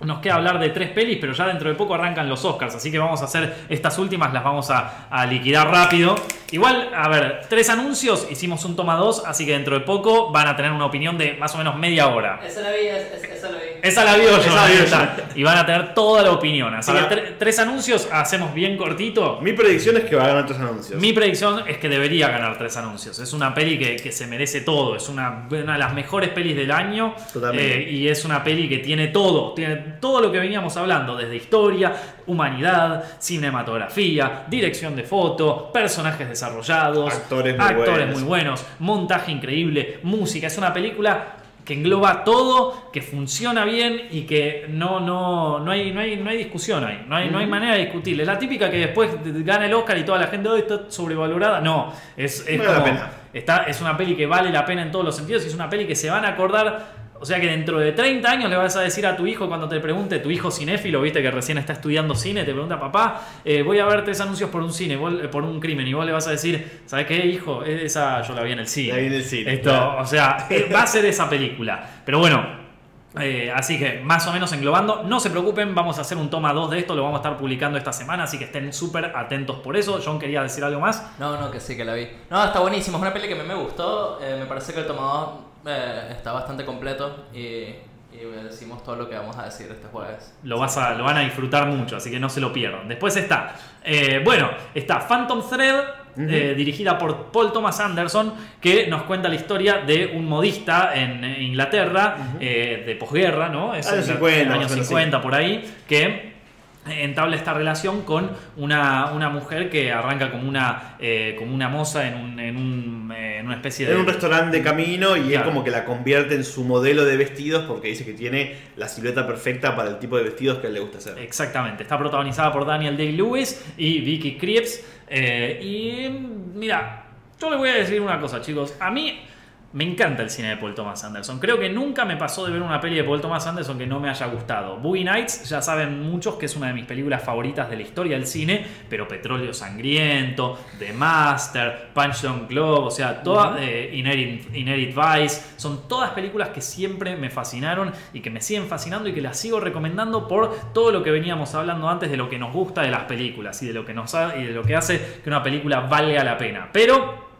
nos queda hablar de tres pelis, pero ya dentro de poco arrancan los Oscars, así que vamos a hacer estas últimas, las vamos a, a liquidar rápido. Igual, a ver, tres anuncios, hicimos un toma dos, así que dentro de poco van a tener una opinión de más o menos media hora. Esa la vi, es- es- esa la vi. Esa la vio yo, Esa la está. Y van a tener toda la opinión. Así Para- que tre- tres anuncios, hacemos bien cortito. Mi predicción es que va a ganar otros anuncios. Mi predicción es que debería ganar tres anuncios. Es una peli que, que se merece todo. Es una, una de las mejores pelis del año. Totalmente. Eh, y es una peli que tiene todo. Tiene todo lo que veníamos hablando. Desde historia, humanidad, cinematografía, dirección de foto, personajes desarrollados, Actores muy actores buenos. muy buenos, montaje increíble, música. Es una película que engloba todo, que funciona bien y que no, no, no, hay, no, hay, no hay discusión ahí, no hay, no hay manera de discutir. Es la típica que después gana el Oscar y toda la gente "Ay, está sobrevalorada. No, es, es, como-. Está, es una peli que vale la pena en todos los sentidos y es una peli que se van a acordar. O sea que dentro de 30 años le vas a decir a tu hijo cuando te pregunte, tu hijo cinéfilo, viste que recién está estudiando cine, te pregunta, papá, eh, voy a ver tres anuncios por un cine, vos- eh, por un crimen, y vos le vas a decir, ¿sabes qué, hijo? Esa yo la vi en el cine. La vi en el cine, Esto, claro. o sea, eh, va a ser esa película. Pero bueno, eh, así que más o menos englobando, no se preocupen, vamos a hacer un toma 2 de esto, lo vamos a estar publicando esta semana, así que estén súper atentos por eso. John quería decir algo más. No, no, que sí, que la vi. No, está buenísimo. Es una peli que a mí me gustó. eh, me parece que el tomado eh, está bastante completo. Y, y decimos todo lo que vamos a decir este jueves. Lo, vas a, lo van a disfrutar mucho, así que no se lo pierdan. Después está, eh, bueno, está Phantom Thread, eh, dirigida por Paul Thomas Anderson, que nos cuenta la historia de un modista en Inglaterra, eh, de posguerra, ¿no? Es Años en 50, en más años o menos, 50 por ahí, que entabla esta relación con una, una mujer que arranca como una, eh, como una moza en, un, en, un, eh, en una especie de... En un restaurante de camino y él Claro. como que la convierte en su modelo de vestidos porque dice que tiene la silueta perfecta para el tipo de vestidos que a él le gusta hacer. Exactamente, está protagonizada por Daniel Day-Lewis y Vicky Krieps. eh, y mira, yo les voy a decir una cosa, chicos. A mí me encanta el cine de Paul Thomas Anderson. Creo que nunca me pasó de ver una peli de Paul Thomas Anderson que no me haya gustado. Boogie Nights, ya saben muchos que es una de mis películas favoritas de la historia del cine, pero Petróleo Sangriento, The Master, Punch Drunk Globe, o sea, todas, eh, Inherit, Inherit Vice, son todas películas que siempre me fascinaron y que me siguen fascinando y que las sigo recomendando por todo lo que veníamos hablando antes de lo que nos gusta de las películas y de lo que, nos y de lo que hace que una película valga la pena. Pero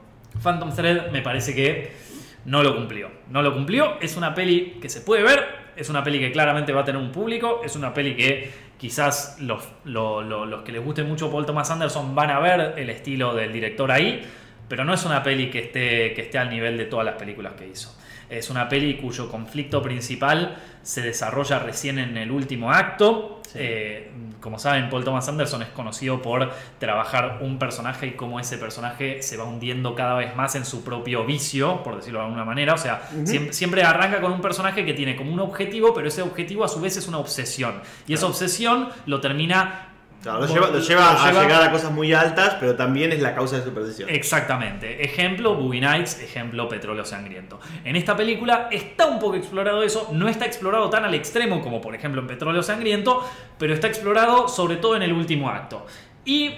Phantom Thread me parece que no lo cumplió. No lo cumplió. Es una peli que se puede ver. Es una peli que claramente va a tener un público. Es una peli que quizás los, lo- lo- los que les guste mucho Paul Thomas Anderson van a ver el estilo del director ahí. Pero no es una peli que esté, que esté al nivel de todas las películas que hizo. Es una peli cuyo conflicto principal se desarrolla recién en el último acto. Eh, como saben, Paul Thomas Anderson es conocido por trabajar un personaje y cómo ese personaje se va hundiendo cada vez más en su propio vicio, por decirlo de alguna manera. O sea, siem- siempre, arranca con un personaje que tiene como un objetivo, pero ese objetivo a su vez es una obsesión. Y esa obsesión lo termina Claro, lo lleva, lo lleva a llegar a cosas muy altas, pero también es la causa de su perdición. Exactamente. Ejemplo, Boogie Nights, ejemplo, Petróleo Sangriento. En esta película está un poco explorado eso, no está explorado tan al extremo como por ejemplo en Petróleo Sangriento, pero está explorado sobre todo en el último acto. Y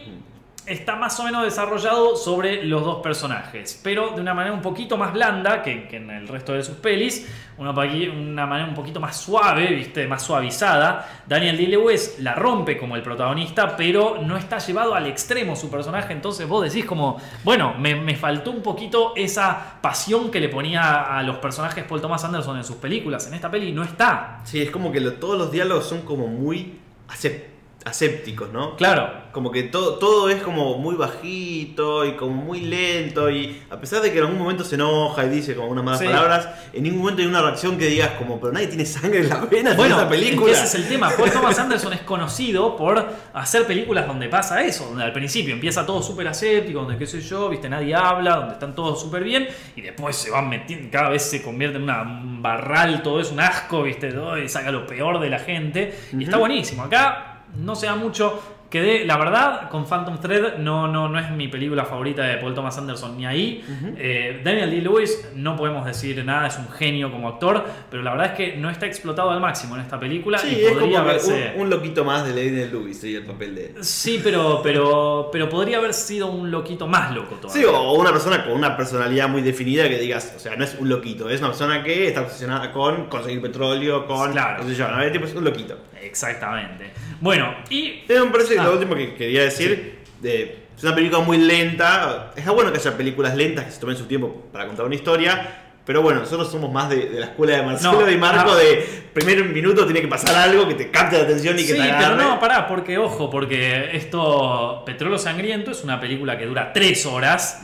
está más o menos desarrollado sobre los dos personajes, pero de una manera un poquito más blanda que, que en el resto de sus pelis, una, una manera un poquito más suave, ¿viste? más suavizada. Daniel Day-Lewis la rompe como el protagonista, pero no está llevado al extremo su personaje, entonces vos decís como, bueno, me, me faltó un poquito esa pasión que le ponía a los personajes Paul Thomas Anderson en sus películas, en esta peli no está. Sí, es como que todos los diálogos son como muy acep- asépticos, ¿no? Claro, Como que todo, todo es como muy bajito y como muy lento y a pesar de que en algún momento se enoja y dice como unas malas Sí. palabras, en ningún momento hay una reacción que digas como, pero nadie tiene sangre en las venas Bueno, en esta película. es que ese es el tema. Paul Thomas Anderson es conocido por hacer películas donde pasa eso, donde al principio empieza todo súper aséptico, donde qué sé yo, viste, nadie habla, donde están todos súper bien, y después se van metiendo, cada vez se convierte en una, un barral, todo es un asco, viste, todo, y saca lo peor de la gente, y está buenísimo. Acá no se da mucho. Quedé, la verdad, con Phantom Thread no, no, no es mi película favorita de Paul Thomas Anderson ni ahí. Eh, Daniel D. Lewis, no podemos decir nada, es un genio como actor, pero la verdad es que no está explotado al máximo en esta película Sí, y es podría como haberse. un, un loquito más de Lady Lewis sería el papel de él. Sí, pero, pero, pero podría haber sido un loquito más loco todavía. Sí, o una persona con una personalidad muy definida que digas, o sea, no es un loquito, es una persona que está obsesionada con conseguir petróleo, con. Claro. qué sé yo, ¿no? Es un loquito. Exactamente. Bueno, y me parece que Ah. lo último que quería decir, de- es una película muy lenta. Está bueno que haya películas lentas que se tomen su tiempo para contar una historia. Pero bueno, nosotros somos más de, de la escuela de Marcelo No, y Marco ah. de primer minuto tiene que pasar algo que te capte la atención y que Sí, te pero agarre. no, pará, porque ojo, porque esto, Petróleo Sangriento, es una película que dura tres horas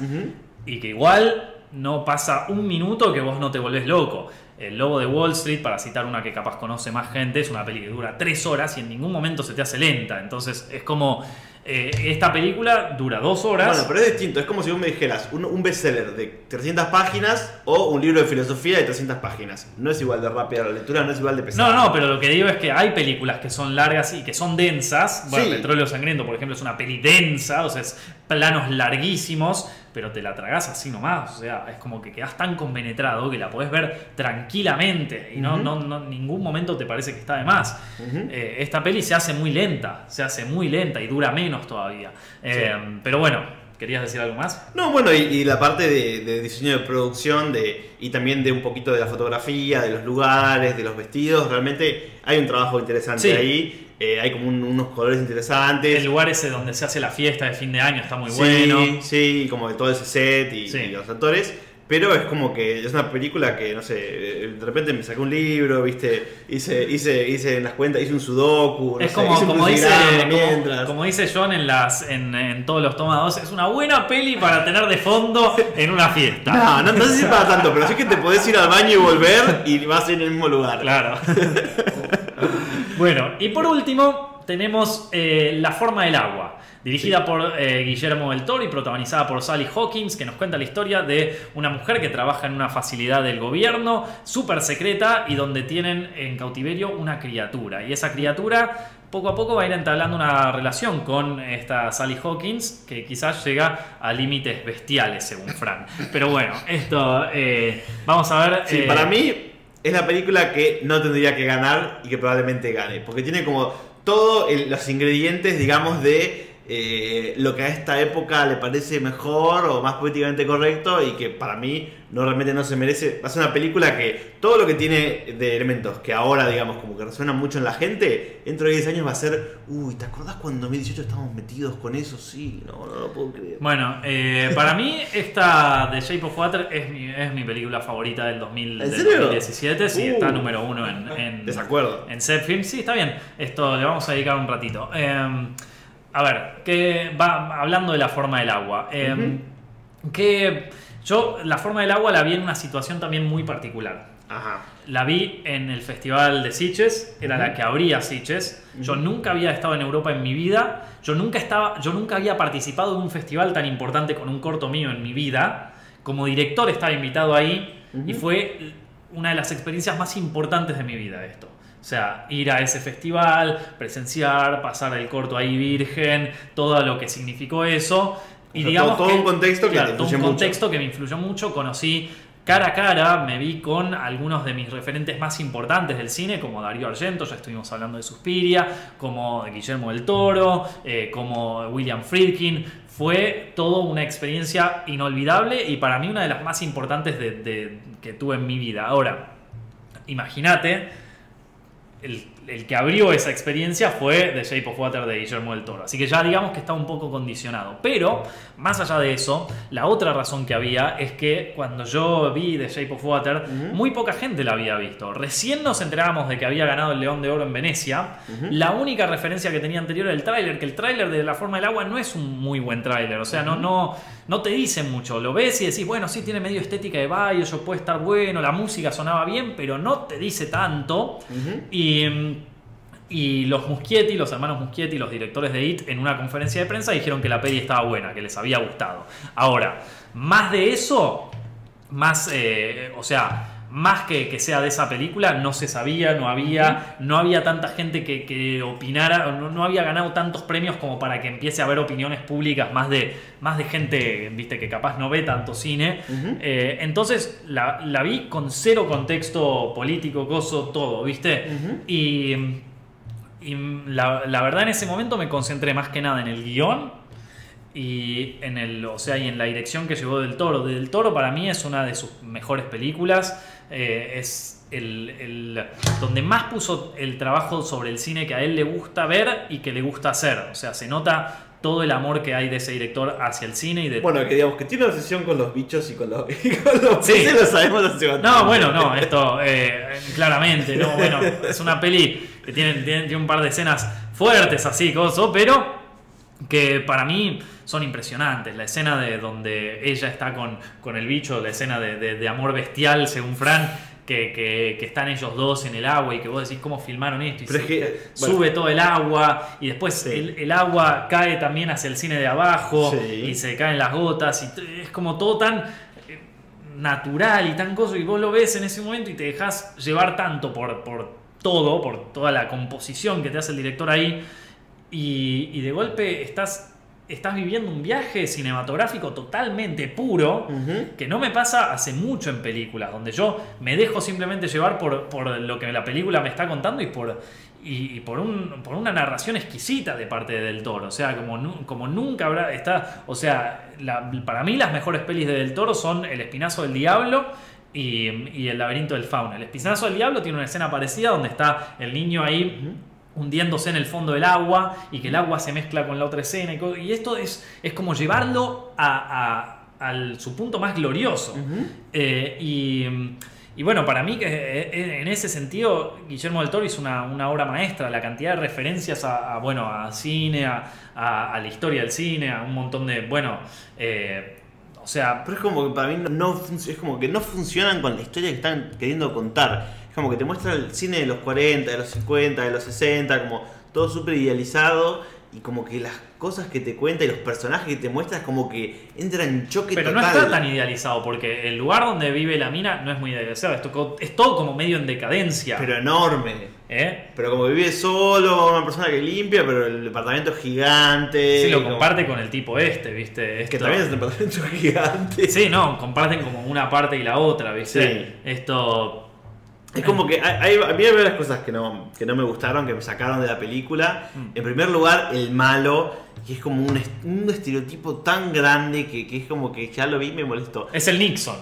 y que igual no pasa un minuto que vos no te volvés loco. El Lobo de Wall Street, para citar una que capaz conoce más gente, es una peli que dura tres horas y en ningún momento se te hace lenta. Entonces es como. Eh, esta película dura dos horas. Bueno, pero es distinto. Es como si vos me dijeras un, un bestseller de 300 páginas o un libro de filosofía de 300 páginas. No es igual de rápida la lectura, no es igual de pesada. No, no, pero lo que digo es que hay películas que son largas y que son densas. Bueno, Sí. Petróleo Sangriento, por ejemplo, es una peli densa, o sea, es planos larguísimos, pero te la tragás así nomás. O sea, es como que quedás tan compenetrado que la podés ver tranquilamente y no, Ujú. no, no ningún momento te parece que está de más. Eh, esta peli se hace muy lenta, se hace muy lenta y dura menos todavía. Eh, Pero bueno, ¿querías decir algo más? No, bueno, y, y la parte de, de diseño de producción de, y también de un poquito de la fotografía, de los lugares, de los vestidos, realmente hay un trabajo interesante Sí. ahí. Eh, hay como un- unos colores interesantes. El lugar ese donde se hace la fiesta de fin de año está muy sí, bueno. Sí, como de todo ese set y, Sí. y los actores. Pero es como que es una película que, no sé, eh, de repente me saqué un libro, viste, hice, hice, hice en las cuentas, hice un sudoku, no Es sé, como, hice un como, dice, como, como dice John en, las, en, en todos los tomados, es una buena peli para tener de fondo en una fiesta. No, no, no sé si para tanto, pero sí que te podés ir al baño y volver y vas en el mismo lugar. Claro. bueno, y por último tenemos eh, La forma del agua. Dirigida por eh, Guillermo del Toro y protagonizada por Sally Hawkins, que nos cuenta la historia de una mujer que trabaja en una facilidad del gobierno súper secreta y donde tienen en cautiverio una criatura. Y esa criatura poco a poco va a ir entablando una relación con esta Sally Hawkins, que quizás llega a límites bestiales, según Fran. Pero bueno, esto eh, vamos a ver. Sí, eh, para mí es la película que no tendría que ganar y que probablemente gane. Porque tiene como todos los ingredientes, digamos, de eh, lo que a esta época le parece mejor o más políticamente correcto y que para mí no realmente no se merece. Va a ser una película que todo lo que tiene de elementos que ahora, digamos, como que resuenan mucho en la gente, dentro de 10 años va a ser, uy, ¿te acordás cuando en 2018 estábamos metidos con eso? Sí, no, no lo puedo creer. Bueno, eh, para mí esta The Shape of Water es mi, es mi película favorita del, 2000, ¿En del serio? 2017. Sí, Uh. está número uno en, en, Desacuerdo. en Set Film. Sí, está bien. Esto le vamos a dedicar un ratito. Eh, a ver, que va hablando de la forma del agua. Eh, que yo la forma del agua la vi en una situación también muy particular. Ajá. La vi en el Festival de Sitges, era la que abría Sitges. Yo nunca había estado en Europa en mi vida. Yo nunca, estaba, yo nunca había participado de un festival tan importante con un corto mío en mi vida. Como director estaba invitado ahí y fue una de las experiencias más importantes de mi vida esto. O sea, ir a ese festival, presenciar, pasar el corto ahí virgen, todo lo que significó eso. Y O sea, digamos todo- todo que- un contexto que claro, te todo un mucho. contexto que me influyó mucho. Conocí cara a cara, me vi con algunos de mis referentes más importantes del cine, como Darío Argento, ya estuvimos hablando de Suspiria, como Guillermo del Toro, eh, como William Friedkin. Fue todo una experiencia inolvidable y para mí una de las más importantes de- de- que tuve en mi vida. Ahora, imagínate, el, el que abrió esa experiencia fue The Shape of Water de Guillermo del Toro. Así que ya digamos que está un poco condicionado. Pero, más allá de eso, la otra razón que había es que cuando yo vi The Shape of Water, muy poca gente la había visto. Recién nos enterábamos de que había ganado el León de Oro en Venecia. La única referencia que tenía anterior era el tráiler, que el tráiler de La Forma del Agua no es un muy buen tráiler. O sea, no, no, no te dice mucho. Lo ves y decís, bueno, sí tiene medio estética de Bioshock, puede estar bueno, la música sonaba bien, pero no te dice tanto. Y, mm, y los Muschietti, los hermanos Muschietti, los directores de IT, en una conferencia de prensa dijeron que la peli estaba buena, que les había gustado. Ahora, más de eso, más, eh, o sea, más que, que sea de esa película, no se sabía, no había, no había tanta gente que, que opinara, no, no había ganado tantos premios como para que empiece a haber opiniones públicas más de, más de gente, viste, que capaz no ve tanto cine. Eh, entonces la, la vi con cero contexto político, gozo, todo, ¿viste? Y, y la, la verdad en ese momento me concentré más que nada en el guion y en el, o sea, y en la dirección que llevó Del Toro. Del Toro para mí es una de sus mejores películas. eh, es el, el- donde más puso el trabajo sobre el cine que a él le gusta ver y que le gusta hacer. O sea, se nota todo el amor que hay de ese director hacia el cine y de Bueno, que digamos que tiene una obsesión con los bichos y con los, y con los Sí. lo sabemos hace bastante. No, bueno, no, esto eh, claramente, no, bueno, es una peli que tiene, tiene- tiene un par de escenas fuertes así, coso, pero que para mí son impresionantes. La escena de donde ella está con, con el bicho, la escena de, de- de amor bestial, según Fran, que, que- que están ellos dos en el agua y que vos decís cómo filmaron esto y Pero es que, bueno. sube todo el agua y después Sí. el, el agua cae también hacia el cine de abajo Sí. y se caen las gotas y es como todo tan eh, natural y tan cosa y vos lo ves en ese momento y te dejas llevar tanto por, por todo, por toda la composición que te hace el director ahí y, y de golpe estás, estás viviendo un viaje cinematográfico totalmente puro que no me pasa hace mucho en películas, donde yo me dejo simplemente llevar por, por lo que la película me está contando y por, y, y por, un, por una narración exquisita de parte de Del Toro. O sea, como, como nunca habrá. Está, o sea, la- para mí las mejores pelis de Del Toro son El Espinazo del Diablo. Y, y El laberinto del fauno. El espinazo del diablo tiene una escena parecida donde está el niño ahí hundiéndose en el fondo del agua y que el agua se mezcla con la otra escena. Y, esto es, es como llevarlo a, a- su punto más glorioso. Eh, y, y bueno, para mí, que eh, en ese sentido, Guillermo del Toro hizo una, una obra maestra. La cantidad de referencias a, a, bueno, a cine, a, la historia del cine, a un montón de. Bueno, eh, o sea. Pero es como que para mí no, es como que no funcionan con la historia que están queriendo contar. Es como que te muestra el cine de los 40, de los 50, de los 60, como todo súper idealizado y como que las cosas que te cuenta y los personajes que te muestra es como que entran en choque Pero no está tan idealizado, porque el lugar donde vive la mina no es muy idealizado. Es todo, es todo como medio en decadencia. Pero enorme. ¿eh? Pero como vive solo, una persona que limpia, pero el departamento es gigante. Sí, lo como- comparte con el tipo este, ¿viste? Que también es un departamento gigante. Sí, no, comparten como una parte y la otra, ¿viste? Sí. Esto. Es como que hay, hay- a mí hay varias cosas que no, que no me gustaron, que me sacaron de la película. Mm. En primer lugar, el malo, que es como un, est- un estereotipo tan grande que, que es como que ya lo vi y me molestó. Es el Nixon.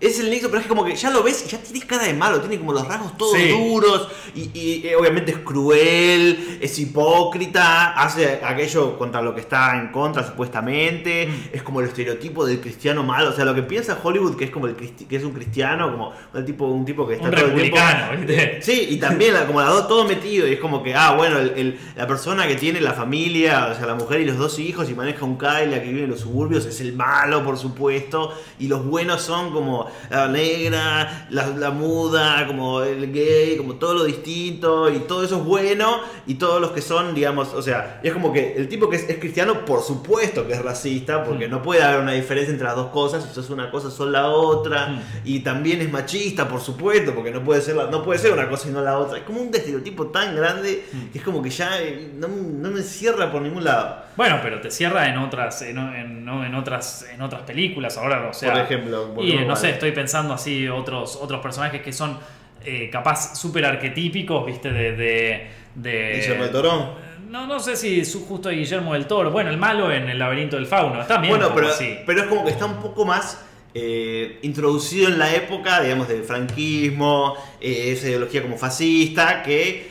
Es el Nixon, pero es como que ya lo ves y ya tiene cara de malo, tiene como los rasgos todos Sí. duros y, y, eh, obviamente es cruel, es hipócrita, hace aquello contra lo que está en contra supuestamente, Mm. es como el estereotipo del cristiano malo, o sea, lo que piensa Hollywood que es como el que es un cristiano, como un tipo, un tipo que está Un todo el tiempo- republicano, ¿viste? Sí, y también como la dos todo metido, y es como que, ah, bueno, el- el- la persona que tiene la familia, o sea, la mujer y los dos hijos y maneja un Cadillac que vive en los suburbios es el malo, por supuesto, y los buenos son como la negra, la, la muda, como el gay, como todo lo distinto, y todo eso es bueno, y todos los que son, digamos, o sea, es como que el tipo que es, es cristiano, por supuesto que es racista, porque Mm. no puede haber una diferencia entre las dos cosas, si sos una cosa, sos la otra, Mm. y también es machista, por supuesto, porque no puede ser la- no puede ser una cosa y no la otra. Es como un estereotipo tan grande Mm. que es como que ya eh, no, no me cierra por ningún lado. Bueno, pero te cierra en otras, en, en- en otras, en otras películas. Ahora, o sea. por ejemplo, Y no sé, estoy pensando así otros, otros personajes que son eh, capaz súper arquetípicos, ¿viste? De. de, de- Guillermo del Toro. No, no sé si su justo Guillermo del Toro. Bueno, el malo en el laberinto del fauno. También. Bueno, un poco pero, así. pero es como que está un poco más eh, introducido en la época, digamos, del franquismo, eh, esa ideología como fascista, que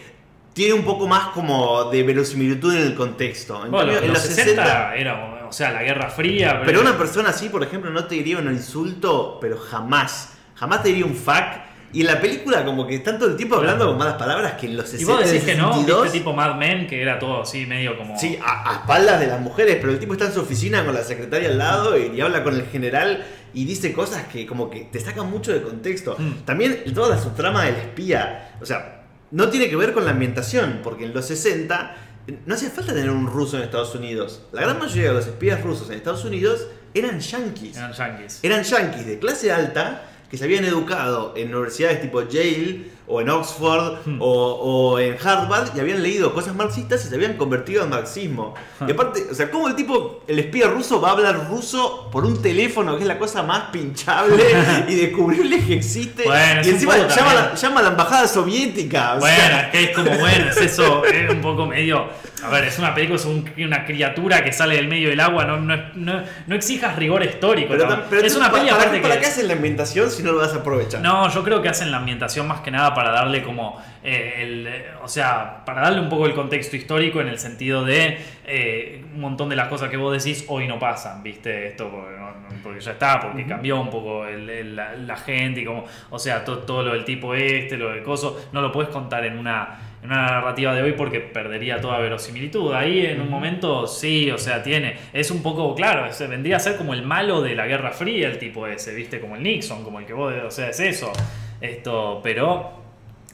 tiene un poco más como de verosimilitud en el contexto. En Bueno, cambio, en los 60, era, o sea, la Guerra Fría. Pero una persona así, por ejemplo, no te diría un insulto, pero jamás. Jamás te diría un fuck. Y en la película, como que están todo el tiempo hablando con malas palabras que en los 60 Y vos decís que no, 62, viste tipo Mad Men, que era todo así medio como. Sí, a, a espaldas de las mujeres, pero el tipo está en su oficina con la secretaria al lado y, y habla con el general y dice cosas que como que te sacan mucho de contexto. Mm. También toda la subtrama del espía, o sea, no tiene que ver con la ambientación, porque en los 60 no hacía falta tener un ruso en Estados Unidos. La gran mayoría de los espías rusos en Estados Unidos eran yanquis. Eran yankees. Eran yanquis de clase alta que se habían educado en universidades tipo Yale o en Oxford Hmm. o, o en Harvard y habían leído cosas marxistas y se habían convertido al marxismo. Ah. Y aparte, o sea, ¿cómo el tipo, el espía ruso va a hablar ruso por un teléfono que es la cosa más pinchable y descubrible que existe? Bueno, y encima llama, a la- también. llama a la embajada soviética. o Bueno, sea, es que es como bueno, es eso, es un poco medio. A ver, es una película, es un- una criatura que sale del medio del agua, no, no, no, no exijas rigor histórico. pero, pero es una ¿para, para, aparte para que. qué hacen la ambientación si no lo vas a aprovechar? No, yo creo que hacen la ambientación más que nada para darle como eh, el, o sea, para darle un poco el contexto histórico en el sentido de eh, un montón de las cosas que vos decís hoy no pasan, viste, esto porque, no- no- porque ya está, porque cambió un poco el- el- la, la gente y como, o sea, to- todo lo del tipo este, lo del coso, no lo puedes contar en una en una narrativa de hoy porque perdería toda verosimilitud. Ahí en un momento sí, o sea, tiene. Es un poco, claro, ese vendría a ser como el malo de la Guerra Fría, el tipo ese, ¿viste? Como el Nixon, como el que vos, o sea, es eso. Esto, pero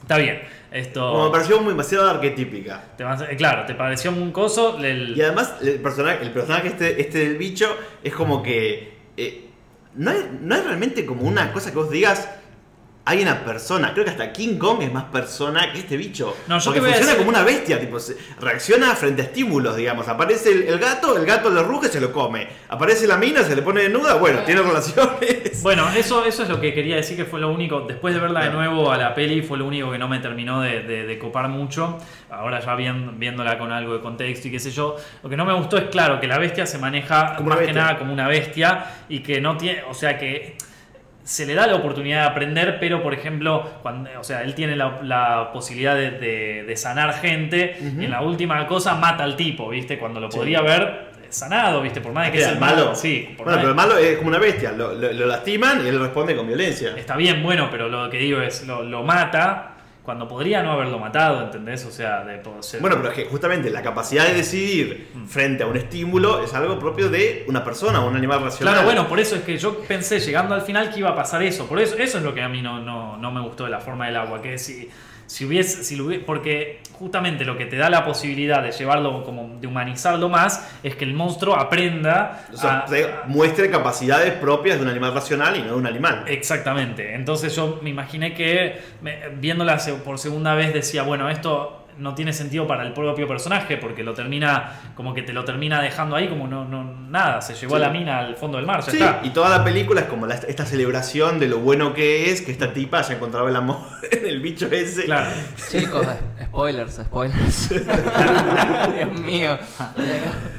está bien. Esto, Como me pareció muy demasiado arquetípica. te eh, claro, te pareció un coso. el- Y además, el personaje, el personaje este, este del bicho es como que. eh, no, es, no es realmente como una cosa que vos digas. Hay una persona, creo que hasta King Kong es más persona que este bicho. No, yo porque te voy a funciona decir- como una bestia, tipo, reacciona frente a estímulos, digamos. Aparece el, el gato, el gato le ruge, se lo come. Aparece la mina, se le pone desnuda, bueno, tiene relaciones. Bueno, eso, eso es lo que quería decir que fue lo único. Después de verla de nuevo a la peli, fue lo único que no me terminó de, de- de copar mucho. Ahora ya viéndola con algo de contexto y qué sé yo. Lo que no me gustó es, claro, que la bestia se maneja Como más que nada como una bestia y que no tiene. O sea que. Se le da la oportunidad de aprender, pero por ejemplo, cuando, o sea, él tiene la, la posibilidad de, de- de sanar gente y en la última cosa mata al tipo, ¿viste? Cuando lo Sí. podría haber sanado, ¿viste? Por más de que Era sea el malo. Sí, por Bueno, pero el malo es como una bestia. Lo, lo- lo lastiman y él responde con violencia. Está bien, bueno, pero lo que digo es, lo, lo mata cuando podría no haberlo matado, ¿entendés? O sea, de po- ser- Bueno, pero es que justamente la capacidad de decidir Mm. frente a un estímulo es algo propio de una persona, un animal racional. Claro, bueno, por eso es que yo pensé, llegando al final, que iba a pasar eso. Por eso, eso es lo que a mí no, no, no me gustó de la forma del agua. Que si, si hubiese, si lo hubiese- porque justamente lo que te da la posibilidad de llevarlo, como de humanizarlo más, es que el monstruo aprenda O sea, a- muestre capacidades propias de un animal racional y no de un animal. Exactamente. Entonces yo me imaginé que viéndola por segunda vez decía, bueno, esto no tiene sentido para el propio personaje porque lo termina, como que te lo termina dejando ahí como no, no nada, se llevó Sí. a la mina al fondo del mar, ya Sí, está. y toda la película es como la- esta celebración de lo bueno que es que esta tipa haya encontrado el amor en el bicho ese. Claro. Chicos, spoilers, spoilers. Dios mío.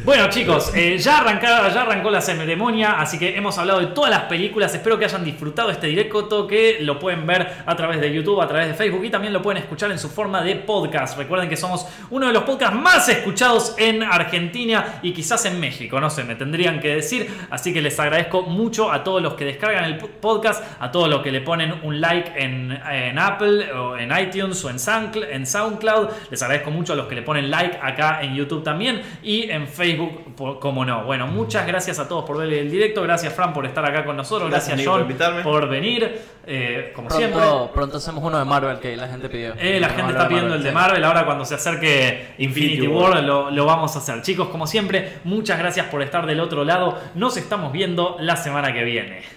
Bueno chicos, eh, ya, arranca- ya arrancó la ceremonia, así que hemos hablado de todas las películas, espero que hayan disfrutado este directo, que lo pueden ver a través de YouTube, a través de Facebook y también lo pueden escuchar en su forma de podcast. Recuerden que somos uno de los podcasts más escuchados en Argentina y quizás en México, no sé, me tendrían que decir, así que les agradezco mucho a todos los que descargan el podcast, a todos los que le ponen un like en, en Apple o en iTunes o en SoundCloud, en SoundCloud, les agradezco mucho a los que le ponen like acá en YouTube también y en Facebook, por- como no. Bueno, muchas gracias a todos por ver el directo, gracias Fran por estar acá con nosotros, Gracias, gracias, por John invitarme. por venir, eh, como siempre. Pronto, pronto hacemos uno de Marvel que la gente pidió. Eh, la gente está pidiendo el de. Marvel, ahora cuando se acerque Infinity, Infinity War, War. lo, lo vamos a hacer. Chicos, como siempre, muchas gracias por estar del otro lado. Nos estamos viendo la semana que viene.